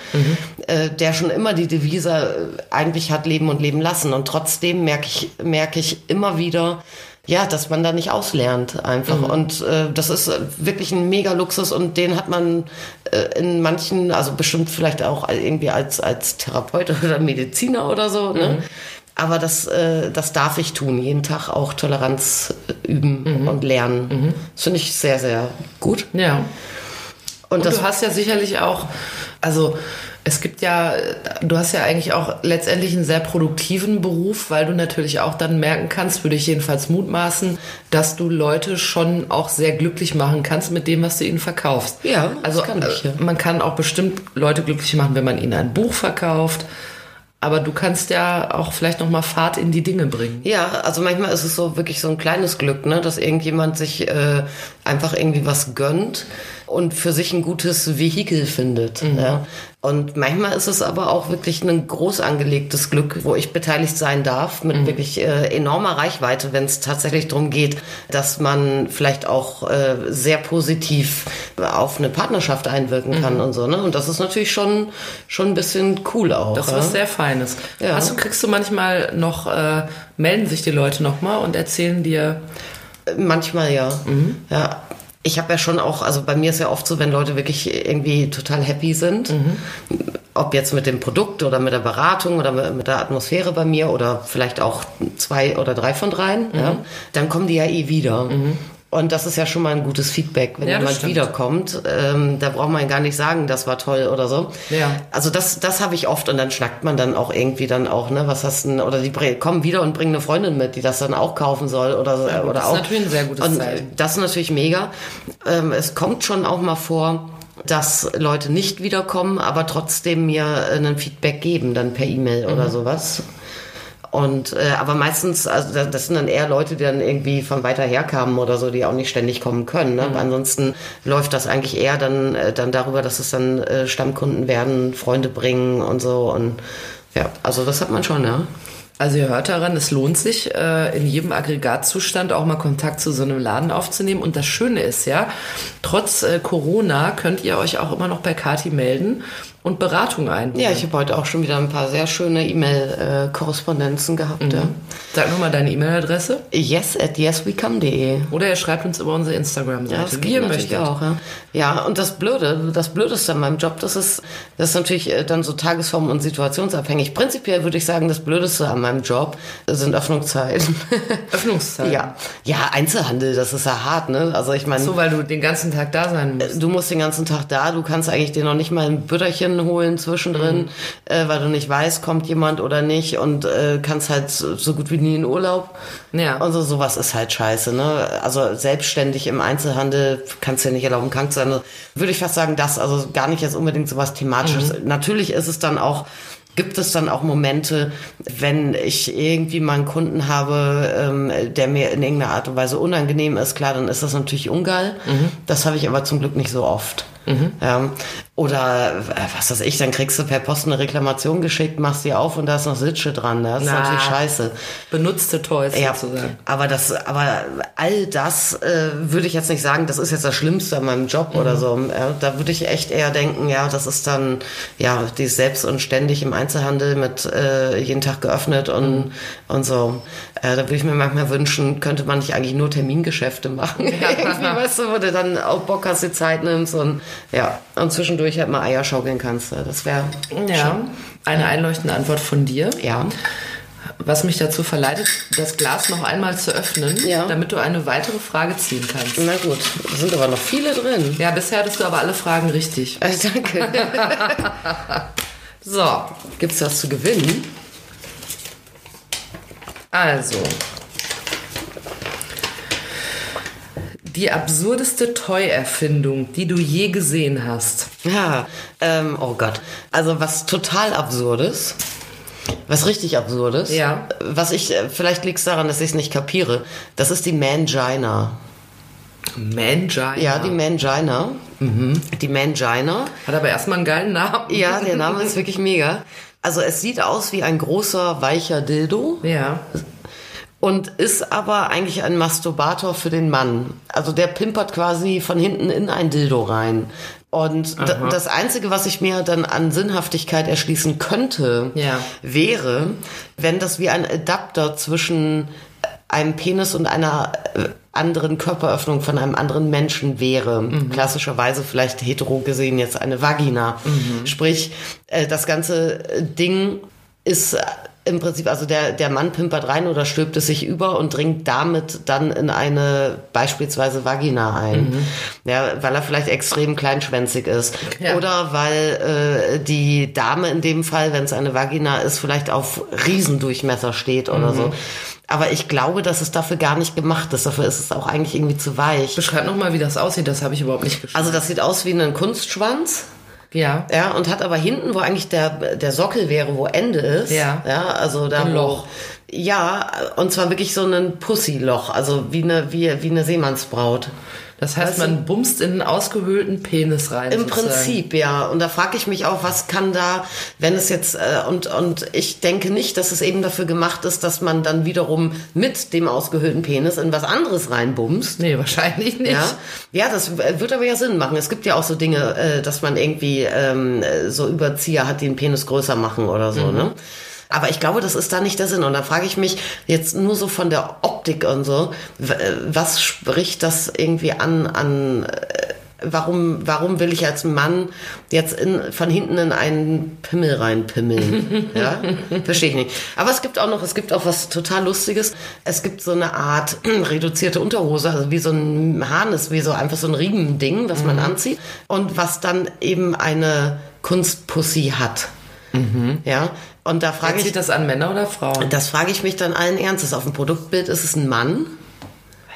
Speaker 3: äh, der schon immer die Devise äh, eigentlich hat leben und leben lassen. Und trotzdem merke ich, merke ich immer wieder, ja, dass man da nicht auslernt einfach. Und äh, das ist wirklich ein mega Luxus und den hat man äh, in manchen, also bestimmt vielleicht auch irgendwie als, als Therapeut oder Mediziner oder so. Ne? Aber das, äh, das darf ich tun, jeden Tag auch Toleranz äh, üben und lernen. Das finde ich sehr, sehr gut.
Speaker 2: Ja.
Speaker 3: Und,
Speaker 2: Und
Speaker 3: das,
Speaker 2: du hast ja sicherlich auch, also es gibt ja, du hast ja eigentlich auch letztendlich einen sehr produktiven Beruf, weil du natürlich auch dann merken kannst, würde ich jedenfalls mutmaßen, dass du Leute schon auch sehr glücklich machen kannst mit dem, was du ihnen verkaufst.
Speaker 3: Ja,
Speaker 2: also
Speaker 3: kann ich, ja.
Speaker 2: äh, man kann auch bestimmt Leute glücklich machen, wenn man ihnen ein Buch verkauft. Aber du kannst ja auch vielleicht noch mal Fahrt in die Dinge bringen.
Speaker 3: Ja, also manchmal ist es so wirklich so ein kleines Glück, ne, dass irgendjemand sich äh, einfach irgendwie was gönnt und für sich ein gutes Vehikel findet. Ja. Und manchmal ist es aber auch wirklich ein groß angelegtes Glück, wo ich beteiligt sein darf, mit wirklich äh, enormer Reichweite, wenn es tatsächlich darum geht, dass man vielleicht auch äh, sehr positiv auf eine Partnerschaft einwirken kann und so. Ne? Und das ist natürlich schon, schon ein bisschen cool auch.
Speaker 2: Das ist
Speaker 3: ja?
Speaker 2: was sehr Feines.
Speaker 3: Ja.
Speaker 2: Hast du, kriegst du manchmal noch, äh, melden sich die Leute noch mal und erzählen dir,
Speaker 3: Manchmal ja. Ja. Ich habe ja schon auch, also bei mir ist ja oft so, wenn Leute wirklich irgendwie total happy sind, ob jetzt mit dem Produkt oder mit der Beratung oder mit der Atmosphäre bei mir oder vielleicht auch zwei oder drei von dreien, ja, dann kommen die ja eh wieder. Und das ist ja schon mal ein gutes Feedback, wenn
Speaker 2: Ja, das
Speaker 3: jemand
Speaker 2: stimmt.
Speaker 3: wiederkommt. Ähm, da braucht man gar nicht sagen, das war toll oder so.
Speaker 2: Ja.
Speaker 3: Also das, das habe ich oft und dann schnackt man dann auch irgendwie dann auch, ne, was hast du denn, oder die kommen wieder und bringen eine Freundin mit, die das dann auch kaufen soll oder so.
Speaker 2: gut,
Speaker 3: oder
Speaker 2: das ist
Speaker 3: auch.
Speaker 2: natürlich ein sehr gutes
Speaker 3: und
Speaker 2: Zeichen.
Speaker 3: Das ist natürlich mega. Ähm, es kommt schon auch mal vor, dass Leute nicht wiederkommen, aber trotzdem mir äh, ein Feedback geben, dann per E-Mail
Speaker 2: Mhm.
Speaker 3: oder sowas. Und äh, aber meistens, also da- das sind dann eher Leute, die dann irgendwie von weiter her kamen oder so, die auch nicht ständig kommen können. Ne? Aber ansonsten läuft das eigentlich eher dann, äh, dann darüber, dass es dann äh, Stammkunden werden, Freunde bringen und so. Und ja, also das hat man schon, ja.
Speaker 2: Also ihr hört daran, es lohnt sich, äh, in jedem Aggregatzustand auch mal Kontakt zu so einem Laden aufzunehmen. Und das Schöne ist ja, trotz äh, Corona könnt ihr euch auch immer noch bei Kati melden und Beratung einholen.
Speaker 3: Ja, ich habe heute auch schon wieder ein paar sehr schöne E-Mail-Korrespondenzen gehabt. Ja.
Speaker 2: Sag nochmal deine E-Mail-Adresse.
Speaker 3: Yes at yeswecome.de.
Speaker 2: Oder ihr schreibt uns über unsere Instagram-Seite,
Speaker 3: Ja, das geht natürlich auch, ja. Ja, und das Blöde, das Blödeste an meinem Job, das ist, das ist natürlich äh, dann so tagesform- und situationsabhängig. Prinzipiell würde ich sagen, das Blödeste an meinem Job sind Öffnungszeiten.
Speaker 2: Öffnungszeiten.
Speaker 3: ja. Ja, Einzelhandel, das ist ja hart, ne? Also ich meine,
Speaker 2: So, weil du den ganzen Tag da sein musst.
Speaker 3: du musst den ganzen Tag da, du kannst eigentlich dir noch nicht mal ein Bütterchen holen zwischendrin, äh, weil du nicht weißt, kommt jemand oder nicht und äh, kannst halt so gut wie nie in Urlaub.
Speaker 2: Ja.
Speaker 3: Und so, sowas ist halt scheiße, ne? Also selbstständig im Einzelhandel kannst du ja nicht erlauben, krank zu sein. Also, würde ich fast sagen, das, also gar nicht jetzt unbedingt sowas thematisches. Natürlich ist es dann auch, gibt es dann auch Momente, wenn ich irgendwie mal einen Kunden habe, ähm, der mir in irgendeiner Art und Weise unangenehm ist, klar, dann ist das natürlich ungeil. Das habe ich aber zum Glück nicht so oft. Ja. Oder äh, was weiß ich, dann kriegst du per Post eine Reklamation geschickt, machst die auf und da ist noch Sitsche dran. Das ist
Speaker 2: Na.
Speaker 3: natürlich scheiße.
Speaker 2: Benutzte Toys
Speaker 3: Ja,
Speaker 2: sozusagen.
Speaker 3: aber das, aber all das äh, würde ich jetzt nicht sagen, das ist jetzt das Schlimmste an meinem Job oder so. Ja, da würde ich echt eher denken, ja, das ist dann, ja, die ist selbst und ständig im Einzelhandel mit äh, jeden Tag geöffnet und, und so. Äh, da würde ich mir manchmal wünschen, könnte man nicht eigentlich nur Termingeschäfte machen. Irgendwie, weißt du, wo du dann auch Bock hast, die Zeit nimmst und ja, und zwischendurch halt mal Eier schaukeln kannst. Das wäre
Speaker 2: Ja, eine einleuchtende Antwort von dir.
Speaker 3: ja.
Speaker 2: Was mich dazu verleitet, das Glas noch einmal zu öffnen,
Speaker 3: Ja.
Speaker 2: damit du eine weitere Frage ziehen kannst.
Speaker 3: Na gut, da sind aber noch viele drin.
Speaker 2: Ja, bisher hattest du aber alle Fragen richtig.
Speaker 3: Äh, danke.
Speaker 2: So,
Speaker 3: Gibt's was zu gewinnen?
Speaker 2: Also. Die absurdeste Toy-Erfindung, die du je gesehen hast.
Speaker 3: Ja, ähm, oh Gott. Also was total absurdes. Was richtig absurdes.
Speaker 2: Ja.
Speaker 3: Was ich, äh, vielleicht liegt es daran, dass ich es nicht kapiere. Das ist die Mangina.
Speaker 2: Mangina.
Speaker 3: Ja, die Mangina.
Speaker 2: Mhm.
Speaker 3: Die Mangina.
Speaker 2: Hat aber erstmal einen geilen Namen.
Speaker 3: Ja, der Name ist wirklich mega. Also es sieht aus wie ein großer, weicher Dildo.
Speaker 2: Ja.
Speaker 3: und ist aber eigentlich ein Masturbator für den Mann. Also der pimpert quasi von hinten in ein Dildo rein. Und d- das Einzige, was ich mir dann an Sinnhaftigkeit erschließen könnte,
Speaker 2: Ja.
Speaker 3: wäre, wenn das wie ein Adapter zwischen einem Penis und einer äh, anderen Körperöffnung von einem anderen Menschen wäre. Klassischerweise vielleicht hetero gesehen jetzt eine Vagina. Sprich, äh, das ganze Ding ist äh, im Prinzip, also der, der Mann pimpert rein oder stülpt es sich über und dringt damit dann in eine beispielsweise Vagina ein. Ja, weil er vielleicht extrem kleinschwänzig ist.
Speaker 2: Ja.
Speaker 3: Oder weil äh, die Dame in dem Fall, wenn es eine Vagina ist, vielleicht auf Riesendurchmesser steht oder so. Aber ich glaube, dass es dafür gar nicht gemacht ist. Dafür ist es auch eigentlich irgendwie zu weich.
Speaker 2: Beschreib nochmal, wie das aussieht. Das habe ich überhaupt nicht geschrieben.
Speaker 3: Also das sieht aus wie ein Kunstschwanz.
Speaker 2: Ja.
Speaker 3: Ja, und hat aber hinten, wo eigentlich der, der Sockel wäre, wo Ende ist.
Speaker 2: Ja.
Speaker 3: Ja, also da.
Speaker 2: Ein Loch.
Speaker 3: Ja, und zwar wirklich so ein Pussy-Loch, also wie eine, wie, wie eine Seemannsbraut.
Speaker 2: Das heißt, man bumst in einen ausgehöhlten Penis rein.
Speaker 3: Im
Speaker 2: sozusagen.
Speaker 3: Prinzip, ja. Und da frage ich mich auch, was kann da, wenn es jetzt, äh, und, und ich denke nicht, dass es eben dafür gemacht ist, dass man dann wiederum mit dem ausgehöhlten Penis in was anderes reinbumst.
Speaker 2: Nee, wahrscheinlich nicht.
Speaker 3: Ja, ja, das wird aber ja Sinn machen. Es gibt ja auch so Dinge, äh, dass man irgendwie ähm, äh, so Überzieher hat, die den Penis größer machen oder so, ne? Aber ich glaube, das ist da nicht der Sinn. Und da frage ich mich jetzt nur so von der Optik und so, äh, was spricht das irgendwie an, an äh, warum, warum will ich als Mann jetzt in, von hinten in einen Pimmel reinpimmeln? ja, verstehe ich nicht. Aber es gibt auch noch, es gibt auch was total Lustiges. Es gibt so eine Art reduzierte Unterhose, also wie so ein Harnis, wie so einfach so ein Riemending, was man anzieht und was dann eben eine Kunstpussy hat. Ja, und da frage ich,
Speaker 2: Zieht das an Männer oder Frauen?
Speaker 3: das frage ich mich dann allen Ernstes. Auf dem Produktbild ist es ein Mann.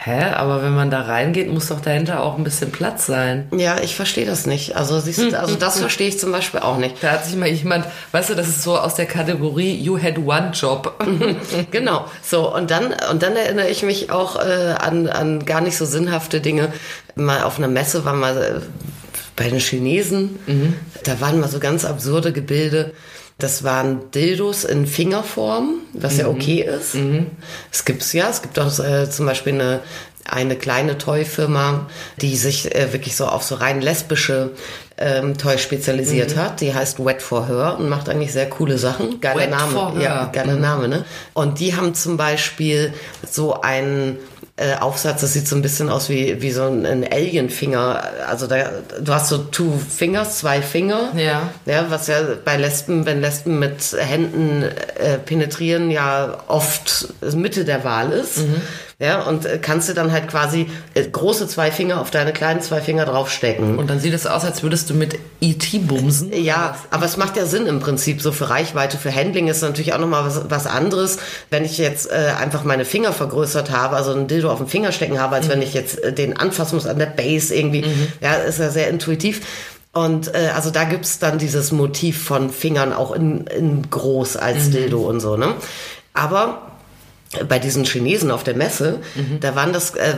Speaker 2: Hä? Aber wenn man da reingeht, muss doch dahinter auch ein bisschen Platz sein.
Speaker 3: Ja, ich verstehe das nicht. Also siehst du, also das verstehe ich zum Beispiel auch nicht.
Speaker 2: Da hat sich mal jemand, weißt du, das ist so aus der Kategorie You had one job.
Speaker 3: Genau. So und dann und dann erinnere ich mich auch äh, an an gar nicht so sinnhafte Dinge. Mal auf einer Messe war mal äh, bei den Chinesen. Da waren mal so ganz absurde Gebilde. Das waren Dildos in Fingerform, was ja okay ist. Es gibt's ja. Es gibt auch äh, zum Beispiel eine eine kleine Toy-Firma, die sich äh, wirklich so auf so rein lesbische ähm, Toys spezialisiert hat. Die heißt Wet for Her und macht eigentlich sehr coole Sachen. Geiler
Speaker 2: Wet
Speaker 3: Name. Ja, geiler Name, ne? Und die haben zum Beispiel so einen äh, Aufsatz, das sieht so ein bisschen aus wie, wie so ein, ein Alien-Finger. Also da, du hast so two fingers, zwei Finger.
Speaker 2: Ja.
Speaker 3: Ja, was ja bei Lesben, wenn Lesben mit Händen äh, penetrieren, ja oft Mitte der Wahl ist. Ja, und äh, kannst du dann halt quasi äh, große zwei Finger auf deine kleinen zwei Finger draufstecken.
Speaker 2: Und dann sieht es aus, als würdest du mit E.T. bumsen.
Speaker 3: Ja, aber es macht ja Sinn im Prinzip. So für Reichweite, für Handling ist natürlich auch nochmal was, was anderes, wenn ich jetzt äh, einfach meine Finger vergrößert habe, also ein Dildo auf dem Finger stecken habe, als wenn ich jetzt äh, den anfassen muss an der Base irgendwie. Ja, ist ja sehr intuitiv. Und äh, also da gibt's dann dieses Motiv von Fingern auch in, in groß als Dildo und so, ne? Aber bei diesen Chinesen auf der Messe, da waren das, äh,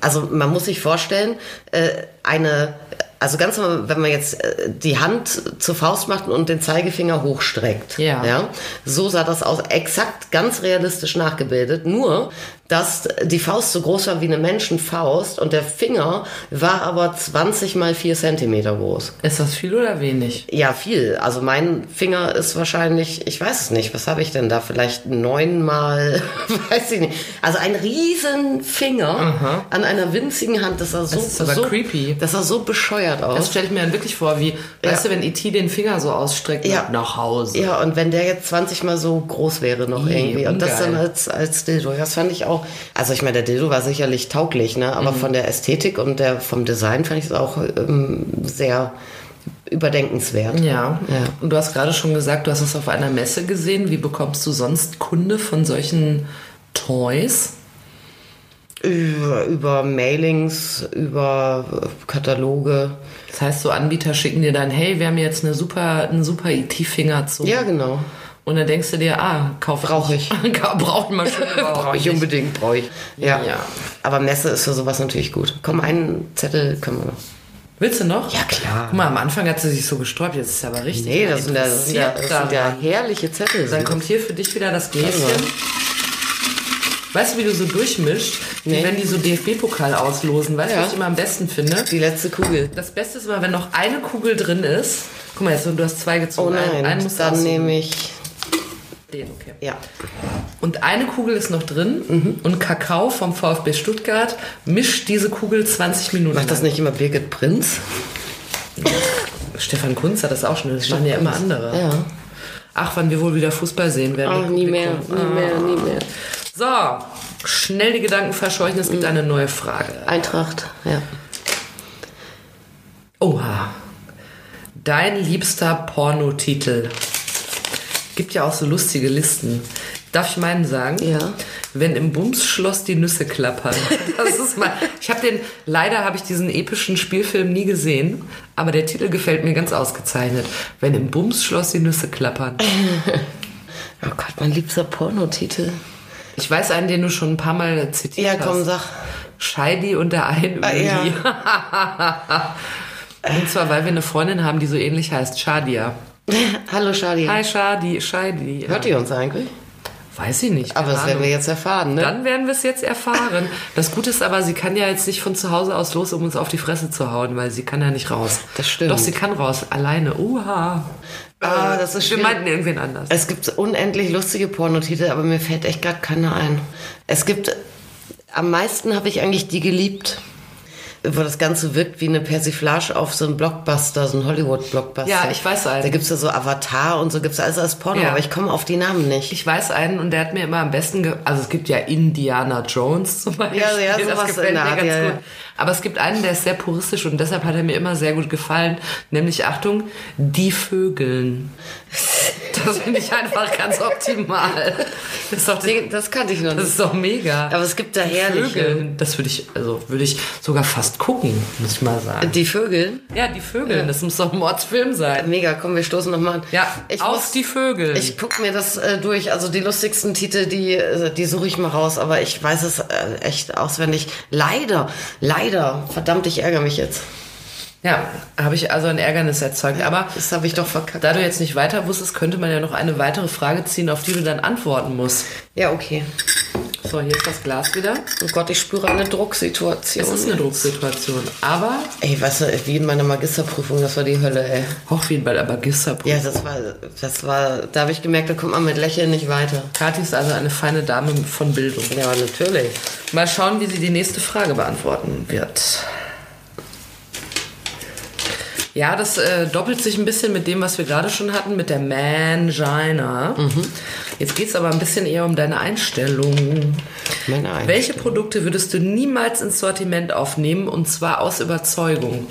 Speaker 3: also man muss sich vorstellen, äh, eine, also ganz normal, wenn man jetzt äh, die Hand zur Faust macht und den Zeigefinger hochstreckt,
Speaker 2: Ja.
Speaker 3: ja, so sah das aus, exakt ganz realistisch nachgebildet, nur dass die Faust so groß war wie eine Menschenfaust und der Finger war aber 20 mal 4 Zentimeter groß.
Speaker 2: Ist das viel oder wenig?
Speaker 3: Ja, viel. Also mein Finger ist wahrscheinlich, ich weiß es nicht, was habe ich denn da? Vielleicht neunmal, weiß ich nicht. Also ein riesen Finger an einer winzigen Hand, das sah so,
Speaker 2: ist aber
Speaker 3: so
Speaker 2: creepy.
Speaker 3: Das sah so bescheuert aus.
Speaker 2: Das stelle ich mir dann wirklich vor, wie, weißt du, wenn E.T. den Finger so ausstreckt
Speaker 3: Ja.
Speaker 2: nach Hause.
Speaker 3: ja, und wenn der jetzt 20 mal so groß wäre noch
Speaker 2: Ih,
Speaker 3: irgendwie. Und das dann
Speaker 2: ungeil.
Speaker 3: als, als Dildo. Das fand ich auch, also ich meine, der Dildo war sicherlich tauglich, ne? aber
Speaker 2: Mhm.
Speaker 3: von der Ästhetik und der, vom Design fand ich es auch ähm, sehr überdenkenswert.
Speaker 2: Ja.
Speaker 3: Ja.
Speaker 2: Und du hast gerade schon gesagt, du hast es auf einer Messe gesehen. Wie bekommst du sonst Kunde von solchen Toys?
Speaker 3: Über, über Mailings, über Kataloge.
Speaker 2: Das heißt, so Anbieter schicken dir dann, hey, wir haben jetzt eine super, einen super IT-Finger zu.
Speaker 3: Ja, genau.
Speaker 2: Und dann denkst du dir, ah, kauf
Speaker 3: Brauch ich.
Speaker 2: Braucht man schon
Speaker 3: Brauche ich unbedingt, brauche ich. Ja.
Speaker 2: Ja.
Speaker 3: Aber Messe ist für sowas natürlich gut. Komm, einen Zettel können wir noch.
Speaker 2: Willst du noch?
Speaker 3: Ja, klar.
Speaker 2: Guck mal, am Anfang hat sie sich so gesträubt, jetzt ist sie aber richtig.
Speaker 3: Nee, das sind ja, das sind ja, das sind ja herrliche Zettel.
Speaker 2: Dann kommt hier für dich wieder das Gläschen.
Speaker 3: Also.
Speaker 2: Weißt du, wie du so durchmischt? Wie
Speaker 3: Nee.
Speaker 2: wenn die so DFB-Pokal auslosen. Weißt du,
Speaker 3: Ja.
Speaker 2: was ich immer am besten finde?
Speaker 3: die letzte Kugel.
Speaker 2: Das Beste ist immer, wenn noch eine Kugel drin ist. Guck mal, jetzt, du hast zwei
Speaker 3: Oh
Speaker 2: gezogen. Einen-
Speaker 3: nein,
Speaker 2: einen musst du
Speaker 3: dann nehme ich,
Speaker 2: den, okay.
Speaker 3: ja.
Speaker 2: Und eine Kugel ist noch drin
Speaker 3: Mhm.
Speaker 2: und Kakao vom VfB Stuttgart mischt diese Kugel 20 Minuten.
Speaker 3: Macht das nicht immer Birgit Prinz?
Speaker 2: Stefan Kunz hat das auch schon, das machen ja immer andere.
Speaker 3: Ja.
Speaker 2: Ach, wann wir wohl wieder Fußball sehen werden.
Speaker 3: Ach, nie mehr, nie mehr, nie mehr.
Speaker 2: So, schnell die Gedanken verscheuchen, es gibt
Speaker 3: Mhm.
Speaker 2: eine neue Frage.
Speaker 3: Eintracht, ja.
Speaker 2: Oha. Dein liebster Pornotitel. Gibt ja auch so lustige Listen. Darf ich meinen sagen?
Speaker 3: Ja.
Speaker 2: Wenn im Bumsschloss die Nüsse klappern. Das ist mal. Ich habe den. Leider habe ich diesen epischen Spielfilm nie gesehen, aber der Titel gefällt mir ganz ausgezeichnet. Wenn im Bumsschloss die Nüsse klappern.
Speaker 3: Oh Gott, mein liebster Pornotitel.
Speaker 2: Ich weiß einen, den du schon ein paar Mal zitiert
Speaker 3: Ja,
Speaker 2: hast.
Speaker 3: komm, sag.
Speaker 2: Scheidi und der Einöli.
Speaker 3: Ah,
Speaker 2: und zwar, weil wir eine Freundin haben, die so ähnlich heißt, Shadia.
Speaker 3: Hallo, Shadi.
Speaker 2: Hi, Shadi, Scheidi.
Speaker 3: Hört ihr uns eigentlich?
Speaker 2: Weiß ich nicht.
Speaker 3: Aber das werden wir
Speaker 2: Ahnung.
Speaker 3: jetzt erfahren, ne?
Speaker 2: Dann werden wir es jetzt erfahren. Das Gute ist aber, sie kann ja jetzt nicht von zu Hause aus los, um uns auf die Fresse zu hauen, weil sie kann ja nicht raus.
Speaker 3: Das stimmt.
Speaker 2: Doch, sie kann raus. Alleine. Uha.
Speaker 3: Ah, das ist
Speaker 2: Wir meinten irgendwen anders.
Speaker 3: Es gibt unendlich lustige Pornotitel, aber mir fällt echt gerade keiner ein. Es gibt, am meisten habe ich eigentlich die geliebt. Wo das Ganze wirkt wie eine Persiflage auf so einen Blockbuster, so einen Hollywood-Blockbuster.
Speaker 2: Ja, ich weiß einen.
Speaker 3: Da gibt's ja so Avatar und so gibt's alles als Porno,
Speaker 2: Ja.
Speaker 3: aber ich komme auf die Namen nicht.
Speaker 2: Ich weiß einen und der hat mir immer am besten, ge also es gibt ja Indiana Jones zum Beispiel.
Speaker 3: Ja, ja, sowas
Speaker 2: das gefällt
Speaker 3: in der Art,
Speaker 2: ganz
Speaker 3: ja,
Speaker 2: gut.
Speaker 3: ja.
Speaker 2: Aber es gibt einen, der ist sehr puristisch und deshalb hat er mir immer sehr gut gefallen. Nämlich, Achtung, die Vögeln. Das finde ich einfach ganz optimal. Das ist doch,
Speaker 3: Nee, das kannte ich noch
Speaker 2: das
Speaker 3: nicht.
Speaker 2: ist doch mega.
Speaker 3: Aber es gibt da herrliche.
Speaker 2: Vögeln, das würde ich, also würde ich sogar fast gucken, muss ich mal sagen.
Speaker 3: Die Vögel.
Speaker 2: Ja, die Vögel, das muss doch ein Mordsfilm sein.
Speaker 3: Mega, komm, wir stoßen nochmal an.
Speaker 2: Ja,
Speaker 3: ich
Speaker 2: auf
Speaker 3: muss,
Speaker 2: die Vögel.
Speaker 3: Ich guck mir das äh, durch. Also die lustigsten Titel, die, äh, die suche ich mal raus, aber ich weiß es äh, echt auswendig. Leider, leider. Verdammt, ich ärgere mich jetzt.
Speaker 2: ja, habe ich also ein Ärgernis erzeugt. Aber
Speaker 3: Das habe ich doch verkackt.
Speaker 2: Da du jetzt nicht weiter wusstest, könnte man ja noch eine weitere Frage ziehen, auf die du dann antworten musst.
Speaker 3: Ja, okay.
Speaker 2: So, hier ist das Glas wieder.
Speaker 3: Oh Gott, ich spüre eine Drucksituation.
Speaker 2: Es ist eine Drucksituation. Aber,
Speaker 3: Ey, weißt du, wie in meiner Magisterprüfung, das war die Hölle, ey.
Speaker 2: auch wie bei der Magisterprüfung.
Speaker 3: Ja, das war, das war, da habe ich gemerkt, da kommt man mit Lächeln nicht weiter.
Speaker 2: Kathi ist also eine feine Dame von Bildung.
Speaker 3: Ja, natürlich.
Speaker 2: Mal schauen, wie sie die nächste Frage beantworten wird. Ja, das äh, doppelt sich ein bisschen mit dem, was wir gerade schon hatten, mit der Mangina. Jetzt geht es aber ein bisschen eher um deine Einstellung.
Speaker 3: Meine Ein
Speaker 2: Welche Produkte würdest du niemals ins Sortiment aufnehmen und zwar aus Überzeugung?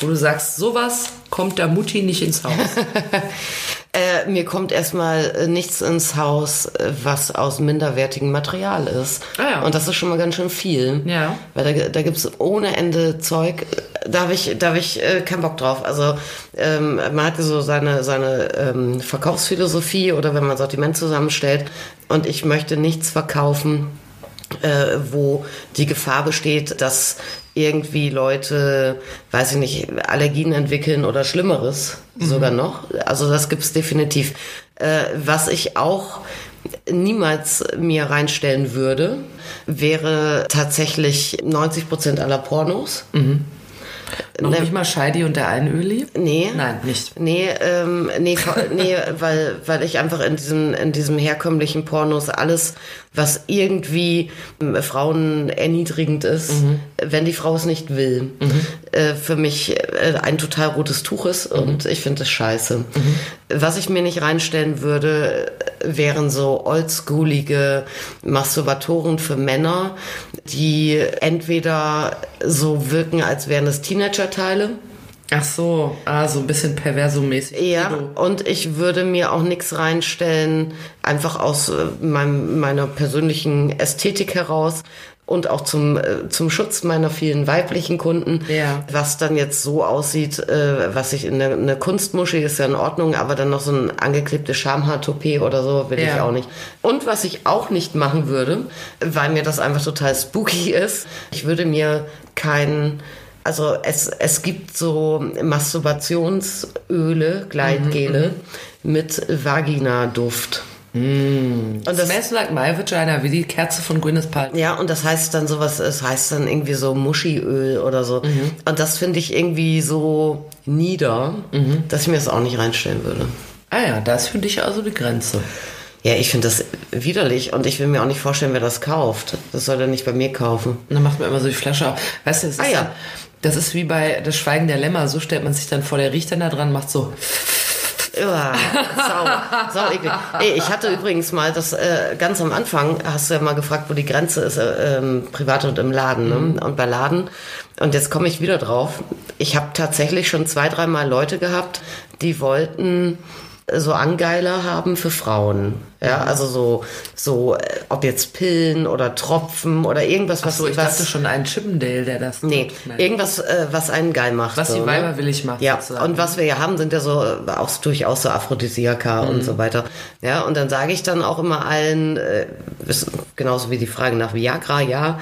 Speaker 2: Wo du sagst, sowas kommt der Mutti nicht ins Haus.
Speaker 3: Äh, mir kommt erstmal äh, nichts ins Haus, äh, was aus minderwertigem Material ist.
Speaker 2: Ah ja.
Speaker 3: Und das ist schon mal ganz schön viel.
Speaker 2: Ja.
Speaker 3: Weil da, da gibt's ohne Ende Zeug. Da habe ich, da hab ich äh, keinen Bock drauf. Also ähm, man hat so seine, seine ähm, Verkaufsphilosophie oder wenn man Sortiment zusammenstellt und ich möchte nichts verkaufen, äh, wo die Gefahr besteht, dass irgendwie Leute, weiß ich nicht, Allergien entwickeln oder Schlimmeres sogar noch. Also das gibt's definitiv. Äh, was ich auch niemals mir reinstellen würde, wäre tatsächlich 90 Prozent aller Pornos.
Speaker 2: Noch
Speaker 3: Ne-
Speaker 2: nicht mal Scheidi und der Einöli?
Speaker 3: Nee.
Speaker 2: Nein, nicht.
Speaker 3: Nee, ähm, nee, nee weil, weil ich einfach in diesem, in diesem herkömmlichen Pornos alles, was irgendwie ähm, Frauen erniedrigend ist, wenn die Frau es nicht will, äh, für mich äh, ein total rotes Tuch ist und ich finde das scheiße. Was ich mir nicht reinstellen würde, wären so oldschoolige Masturbatoren für Männer, die entweder so wirken, als wären es Teenager-Teile.
Speaker 2: Ach so, ah, so ein bisschen perverso-mäßig.
Speaker 3: Ja, und ich würde mir auch nichts reinstellen, einfach aus äh, meinem, meiner persönlichen Ästhetik heraus und auch zum, äh, zum Schutz meiner vielen weiblichen Kunden.
Speaker 2: Ja.
Speaker 3: Was dann jetzt so aussieht, äh, was ich in eine, eine Kunstmuschel ist ja in Ordnung, aber dann noch so ein angeklebtes Schamhaar-Toupet oder so will ich
Speaker 2: Ja.
Speaker 3: auch nicht. Und was ich auch nicht machen würde, weil mir das einfach total spooky ist, ich würde mir kein also es, es gibt so Masturbationsöle, Gleitgele mit Vagina-Duft. Und das,
Speaker 2: Smells like my vagina, wie die Kerze von Gwyneth Paltrow.
Speaker 3: ja, und das heißt dann sowas, es heißt dann irgendwie so Muschiöl oder so. Und das finde ich irgendwie so nieder, dass ich mir das auch nicht reinstellen würde.
Speaker 2: Ah ja, da ist für dich also die Grenze.
Speaker 3: Ja, ich finde das widerlich und ich will mir auch nicht vorstellen, wer das kauft. Das soll er nicht bei mir kaufen.
Speaker 2: Und dann macht man immer so die Flasche auf. Weißt du, das ist,
Speaker 3: Ah, ja.
Speaker 2: Das ist wie bei Das Schweigen der Lämmer. So stellt man sich dann vor, der riecht dann da dran, macht so.
Speaker 3: Ja, sau, sau eklig. Ey, ich hatte übrigens mal das äh, ganz am Anfang, hast du ja mal gefragt, wo die Grenze ist, äh, ähm, privat und im Laden. Ne? Und bei Laden, und jetzt komme ich wieder drauf, ich habe tatsächlich schon zwei, dreimal Leute gehabt, die wollten so Angeiler haben für Frauen. Ja, also so, so, äh, ob jetzt Pillen oder Tropfen oder irgendwas, was,
Speaker 2: So, ich
Speaker 3: was
Speaker 2: dachte schon ein Chippendale, der das.
Speaker 3: Nee,
Speaker 2: tut.
Speaker 3: Irgendwas, äh, was einen geil macht.
Speaker 2: Was
Speaker 3: so,
Speaker 2: die
Speaker 3: ne?
Speaker 2: Weiber willig macht,
Speaker 3: Ja,
Speaker 2: sozusagen.
Speaker 3: und was wir ja haben, sind ja so äh, auch durchaus so Aphrodisiaka
Speaker 2: Mhm.
Speaker 3: und so weiter. Ja, und dann sage ich dann auch immer allen, äh, ist genauso wie die Frage nach Viagra, ja,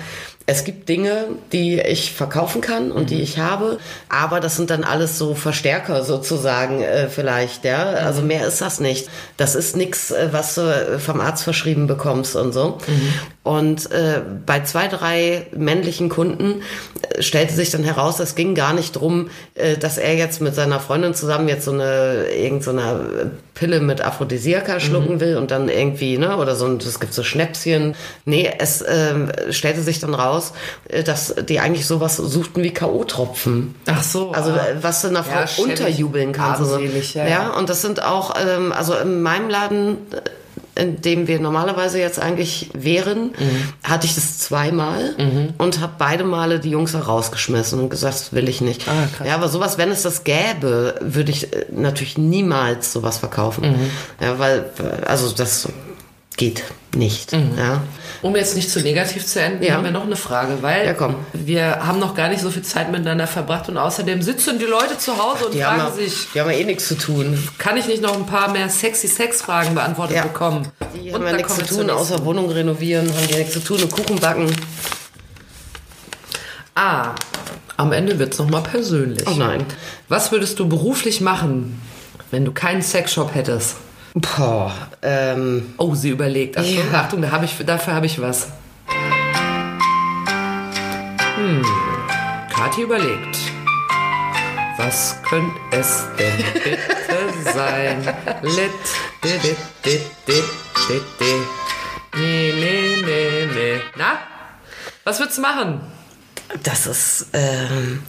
Speaker 3: es gibt Dinge, die ich verkaufen kann und
Speaker 2: Mhm.
Speaker 3: die ich habe, aber das sind dann alles so Verstärker sozusagen äh, vielleicht, ja.
Speaker 2: Mhm.
Speaker 3: Also mehr ist das nicht. Das ist nichts, äh, was du äh, vom Arzt verschrieben bekommst und so.
Speaker 2: Mhm.
Speaker 3: Und äh, bei zwei, drei männlichen Kunden äh, stellte sich dann heraus, es ging gar nicht drum, äh, dass er jetzt mit seiner Freundin zusammen jetzt so eine irgend so eine Pille mit Aphrodisiaka schlucken will und dann irgendwie, ne, oder so, ein- es gibt so Schnäpschen. Nee, es ähm, stellte sich dann raus, äh, dass die eigentlich sowas suchten wie K.O.-Tropfen.
Speaker 2: Ach so.
Speaker 3: Also
Speaker 2: ah.
Speaker 3: äh, was du einer Frau
Speaker 2: Ja,
Speaker 3: unterjubeln kannst. Also,
Speaker 2: ja,
Speaker 3: ja. und das sind auch, ähm, also in meinem Laden, äh, in dem wir normalerweise jetzt eigentlich wären,
Speaker 2: Mhm.
Speaker 3: hatte ich das zweimal und habe beide Male die Jungs rausgeschmissen und gesagt, das will ich nicht.
Speaker 2: Ah,
Speaker 3: ja, aber sowas, wenn es das gäbe, würde ich äh, natürlich niemals sowas verkaufen.
Speaker 2: Mhm.
Speaker 3: Ja, weil, äh, also das geht nicht.
Speaker 2: Mhm.
Speaker 3: Ja.
Speaker 2: Um jetzt nicht zu negativ zu enden,
Speaker 3: Ja.
Speaker 2: haben wir noch eine Frage, weil
Speaker 3: Ja,
Speaker 2: wir haben noch gar nicht so viel Zeit miteinander verbracht und außerdem sitzen die Leute zu Hause und
Speaker 3: Die, haben
Speaker 2: fragen
Speaker 3: ja,
Speaker 2: sich,
Speaker 3: die haben ja eh nichts zu tun.
Speaker 2: kann ich nicht noch ein paar mehr sexy Sex-Fragen beantwortet bekommen?
Speaker 3: Die
Speaker 2: und
Speaker 3: haben ja nichts zu tun, außer Wohnung renovieren, haben die nichts zu tun, und Kuchen backen.
Speaker 2: Ah, am Ende wird's noch mal persönlich.
Speaker 3: Oh nein.
Speaker 2: Was würdest du beruflich machen, wenn du keinen Sexshop hättest?
Speaker 3: Boah, ähm,
Speaker 2: Oh, sie überlegt. Achtung,
Speaker 3: Ja.
Speaker 2: Achtung da hab ich, dafür habe ich was. Hm, Kathi überlegt. Was könnte es denn bitte sein? Lit, di, di, di, di, di, di. Nee, nee, nee, nee. Na? Was würdest du machen?
Speaker 3: das ist, ähm,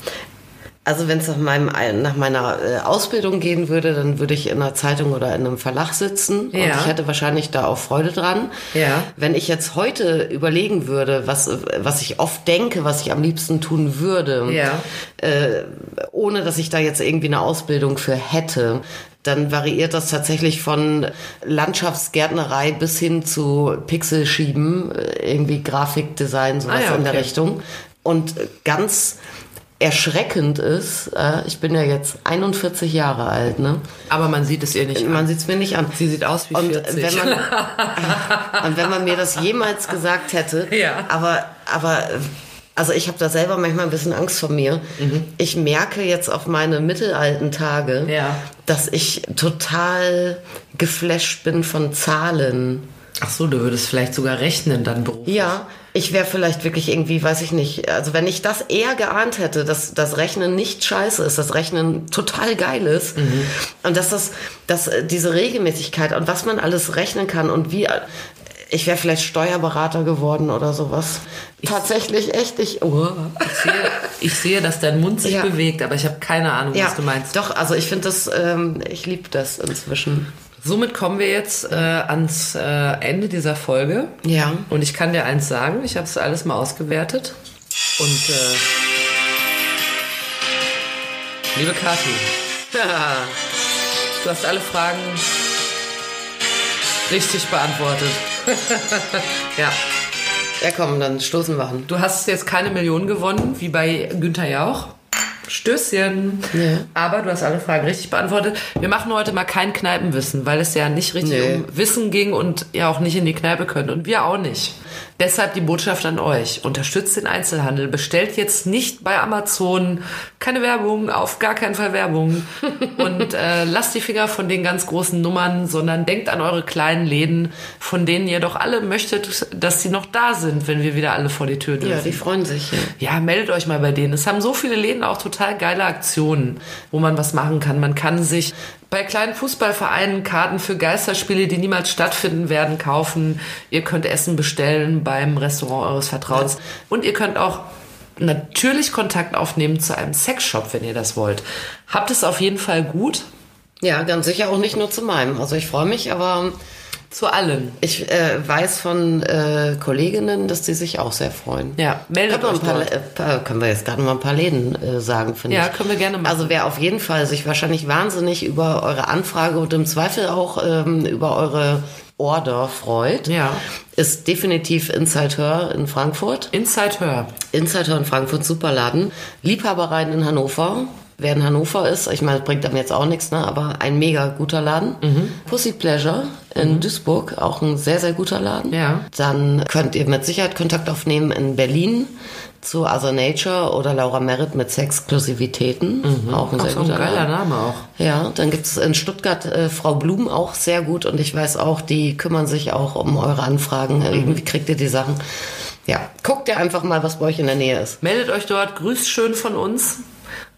Speaker 3: also wenn es nach, meinem, nach meiner äh, Ausbildung gehen würde, dann würde ich in einer Zeitung oder in einem Verlag sitzen und
Speaker 2: Ja.
Speaker 3: ich hätte wahrscheinlich da auch Freude dran.
Speaker 2: Ja.
Speaker 3: Wenn ich jetzt heute überlegen würde, was, was ich oft denke, was ich am liebsten tun würde,
Speaker 2: Ja.
Speaker 3: äh, ohne dass ich da jetzt irgendwie eine Ausbildung für hätte, dann variiert das tatsächlich von Landschaftsgärtnerei bis hin zu Pixelschieben, äh, irgendwie Grafikdesign, sowas
Speaker 2: Ah ja,
Speaker 3: in der
Speaker 2: okay.
Speaker 3: Richtung. Und ganz erschreckend ist, äh, ich bin ja jetzt 41 Jahre alt, ne?
Speaker 2: Aber man sieht es ihr nicht an.
Speaker 3: Man sieht es mir nicht an.
Speaker 2: Sie sieht aus wie
Speaker 3: und
Speaker 2: 40.
Speaker 3: Wenn man, und wenn man mir das jemals gesagt hätte,
Speaker 2: Ja.
Speaker 3: aber, aber also ich habe da selber manchmal ein bisschen Angst vor mir. Ich merke jetzt auf meine mittelalten Tage,
Speaker 2: Ja.
Speaker 3: dass ich total geflasht bin von Zahlen.
Speaker 2: Ach so, du würdest vielleicht sogar rechnen dann beruflich.
Speaker 3: Ja, ich wäre vielleicht wirklich irgendwie, weiß ich nicht, also wenn ich das eher geahnt hätte, dass das Rechnen nicht scheiße ist, das Rechnen total geil ist und dass das, dass äh, diese Regelmäßigkeit und was man alles rechnen kann und wie, ich wäre vielleicht Steuerberater geworden oder sowas. Tatsächlich echt, ich, oh.
Speaker 2: Ich sehe, ich sehe, dass dein Mund sich
Speaker 3: Ja.
Speaker 2: bewegt, aber ich habe keine Ahnung,
Speaker 3: Ja,
Speaker 2: was du meinst.
Speaker 3: doch, also ich finde das, ähm, ich liebe das inzwischen.
Speaker 2: Somit kommen wir jetzt äh, ans äh, Ende dieser Folge.
Speaker 3: Ja.
Speaker 2: Und ich kann dir eins sagen, ich habe es alles mal ausgewertet. Und äh, liebe Kathi, du hast alle Fragen richtig beantwortet. ja.
Speaker 3: Ja, komm, dann stoßen wir an.
Speaker 2: Du hast jetzt keine Millionen gewonnen, wie bei Günther Jauch. Stößchen.
Speaker 3: Ja.
Speaker 2: Aber du hast alle Fragen richtig beantwortet. Wir machen heute mal kein Kneipenwissen, weil es ja nicht richtig
Speaker 3: Nee.
Speaker 2: um Wissen ging und ihr auch nicht in die Kneipe könnt. Und wir auch nicht. Deshalb die Botschaft an euch. Unterstützt den Einzelhandel. Bestellt jetzt nicht bei Amazon. Keine Werbung, auf gar keinen Fall Werbung. Und äh, lasst die Finger von den ganz großen Nummern, sondern denkt an eure kleinen Läden, von denen ihr doch alle möchtet, dass sie noch da sind, wenn wir wieder alle vor die Tür dürfen.
Speaker 3: Ja, die freuen sich. Ja.
Speaker 2: Ja, meldet euch mal bei denen. Es haben so viele Läden auch total geile Aktionen, wo man was machen kann. Man kann sich bei kleinen Fußballvereinen Karten für Geisterspiele, die niemals stattfinden werden, kaufen. Ihr könnt Essen bestellen beim Restaurant eures Vertrauens. Und ihr könnt auch natürlich Kontakt aufnehmen zu einem Sexshop, wenn ihr das wollt. Habt es auf jeden Fall gut.
Speaker 3: ja, ganz sicher auch nicht nur zu meinem. Also ich freue mich, aber
Speaker 2: Zu allen.
Speaker 3: Ich äh, weiß von äh, Kolleginnen, dass die sich auch sehr freuen.
Speaker 2: Ja, meldet
Speaker 3: Können
Speaker 2: euch
Speaker 3: paar, äh, paar- können wir jetzt gerade mal ein paar Läden äh, sagen, finde
Speaker 2: Ja,
Speaker 3: ich.
Speaker 2: können wir gerne machen.
Speaker 3: Also wer auf jeden Fall sich wahrscheinlich wahnsinnig über eure Anfrage und im Zweifel auch ähm, über eure Order freut,
Speaker 2: Ja.
Speaker 3: ist definitiv Inside Her in Frankfurt.
Speaker 2: Inside Her.
Speaker 3: Inside Her in Frankfurt, Superladen. Liebhabereien in Hannover. Wer in Hannover ist, ich meine, das bringt einem jetzt auch nichts, ne, aber ein mega guter Laden. Pussy Pleasure in Duisburg, auch ein sehr, sehr guter Laden.
Speaker 2: Ja.
Speaker 3: Dann könnt ihr mit Sicherheit Kontakt aufnehmen in Berlin zu Other Nature oder Laura Merritt mit Sexklusivitäten. Auch ein
Speaker 2: Auch
Speaker 3: sehr
Speaker 2: so ein
Speaker 3: guter
Speaker 2: geiler
Speaker 3: Laden.
Speaker 2: Name auch.
Speaker 3: Ja, dann gibt es in Stuttgart äh, Frau Blum auch sehr gut und ich weiß auch, die kümmern sich auch um eure Anfragen. Irgendwie kriegt ihr die Sachen. Ja, guckt ihr einfach mal, was bei euch in der Nähe ist.
Speaker 2: Meldet euch dort, grüßt schön von uns,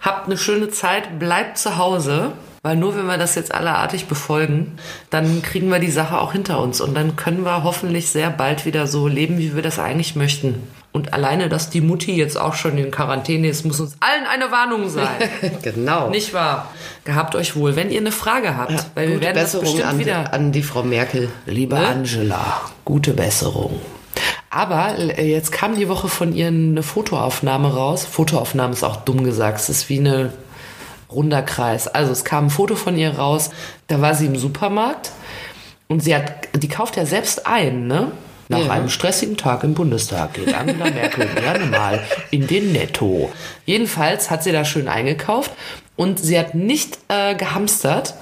Speaker 2: habt eine schöne Zeit, bleibt zu Hause, weil nur wenn wir das jetzt allerartig befolgen, dann kriegen wir die Sache auch hinter uns und dann können wir hoffentlich sehr bald wieder so leben, wie wir das eigentlich möchten. Und alleine, dass die Mutti jetzt auch schon in Quarantäne ist, muss uns allen eine Warnung sein.
Speaker 3: genau.
Speaker 2: Nicht wahr? Gehabt euch wohl. Wenn ihr eine Frage habt, weil wir werden das
Speaker 3: Besserung
Speaker 2: bestimmt
Speaker 3: an,
Speaker 2: wieder
Speaker 3: an die Frau Merkel.
Speaker 2: Liebe
Speaker 3: Ne?
Speaker 2: Angela, gute Besserung. Aber äh, jetzt kam die Woche von ihr eine Fotoaufnahme raus. Fotoaufnahme ist auch dumm gesagt. Es ist wie eine runder Kreis. Also es kam ein Foto von ihr raus. Da war sie im Supermarkt und sie hat, die kauft ja selbst ein, ne? Nach
Speaker 3: Ja.
Speaker 2: einem stressigen Tag im Bundestag geht Angela Merkel gerne mal in den Netto. Jedenfalls hat sie da schön eingekauft und sie hat nicht äh, gehamstert,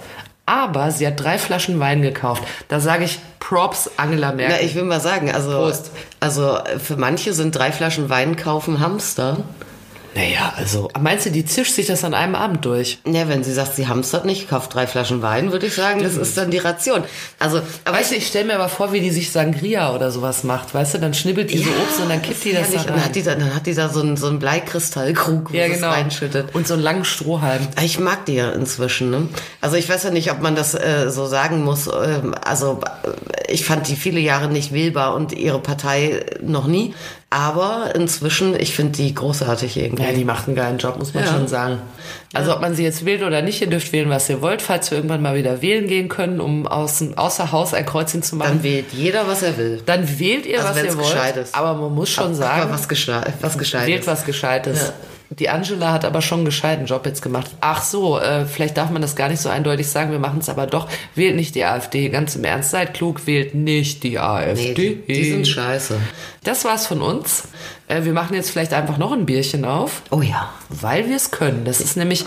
Speaker 2: aber sie hat drei Flaschen Wein gekauft. Da sage ich Props Angela Merkel.
Speaker 3: Na, ich will mal sagen, also,
Speaker 2: Prost.
Speaker 3: also für manche sind drei Flaschen Wein kaufen Hamster.
Speaker 2: Naja, also meinst du, die zischt sich das an einem Abend durch?
Speaker 3: Ja, wenn sie sagt, sie hamstert nicht, kauft drei Flaschen Wein, würde ich sagen, das ist dann die Ration. Also, aber
Speaker 2: Weißt du, ich stelle mir aber vor, wie die sich Sangria oder sowas macht. Weißt du, dann schnibbelt die so Obst und dann kippt die das da
Speaker 3: herrlich. Und dann hat
Speaker 2: rein.
Speaker 3: die da, dann hat die da so einen, so einen Bleikristallkrug, wo
Speaker 2: Ja, genau.
Speaker 3: reinschüttet.
Speaker 2: Und so einen langen Strohhalm.
Speaker 3: Ich mag die ja inzwischen. Ne? Also ich weiß ja nicht, ob man das äh, so sagen muss. Ähm, also äh, ich fand die viele Jahre nicht wählbar und ihre Partei noch nie. Aber inzwischen, ich finde die großartig irgendwie.
Speaker 2: Ja, die macht einen geilen Job, muss man
Speaker 3: Ja.
Speaker 2: schon sagen. Also ob man sie jetzt wählt oder nicht, ihr dürft wählen, was ihr wollt, falls wir irgendwann mal wieder wählen gehen können, um aus, außer Haus ein Kreuzchen zu machen.
Speaker 3: Dann wählt jeder, was er will.
Speaker 2: Dann wählt ihr,
Speaker 3: Also
Speaker 2: was ihr wollt.
Speaker 3: gescheit ist.
Speaker 2: Aber man muss schon sagen,
Speaker 3: Aber was, gesche was gescheit
Speaker 2: wählt
Speaker 3: ist.
Speaker 2: was Gescheites.
Speaker 3: Ja.
Speaker 2: Die Angela hat aber schon einen gescheiten Job jetzt gemacht. Ach so, äh, vielleicht darf man das gar nicht so eindeutig sagen, wir machen es aber doch. Wählt nicht die AfD. Ganz im Ernst, seid klug, wählt nicht die AfD.
Speaker 3: Nee, die, die sind scheiße.
Speaker 2: das war's von uns. Äh, wir machen jetzt vielleicht einfach noch ein Bierchen auf,
Speaker 3: Oh ja.
Speaker 2: weil wir es können. Das ist nämlich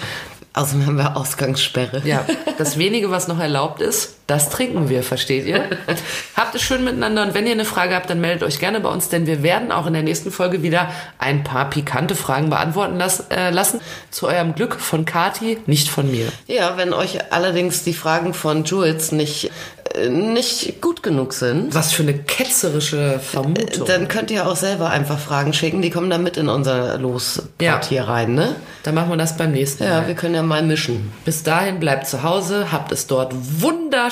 Speaker 3: Außerdem haben wir Ausgangssperre.
Speaker 2: Ja, das wenige, was noch erlaubt ist, das trinken wir, versteht ihr? Habt es schön miteinander und wenn ihr eine Frage habt, dann meldet euch gerne bei uns, denn wir werden auch in der nächsten Folge wieder ein paar pikante Fragen beantworten las äh, lassen. Zu eurem Glück von Kati, nicht von mir.
Speaker 3: Ja, wenn euch allerdings die Fragen von Jules nicht, äh, nicht gut genug sind,
Speaker 2: Was für eine ketzerische Vermutung.
Speaker 3: dann könnt ihr auch selber einfach Fragen schicken. Die kommen dann mit in unser Lospot
Speaker 2: Ja.
Speaker 3: hier rein, ne?
Speaker 2: Dann machen wir das beim nächsten
Speaker 3: Ja,
Speaker 2: Mal.
Speaker 3: wir können ja mal mischen.
Speaker 2: Bis dahin bleibt zu Hause, habt es dort wunderschön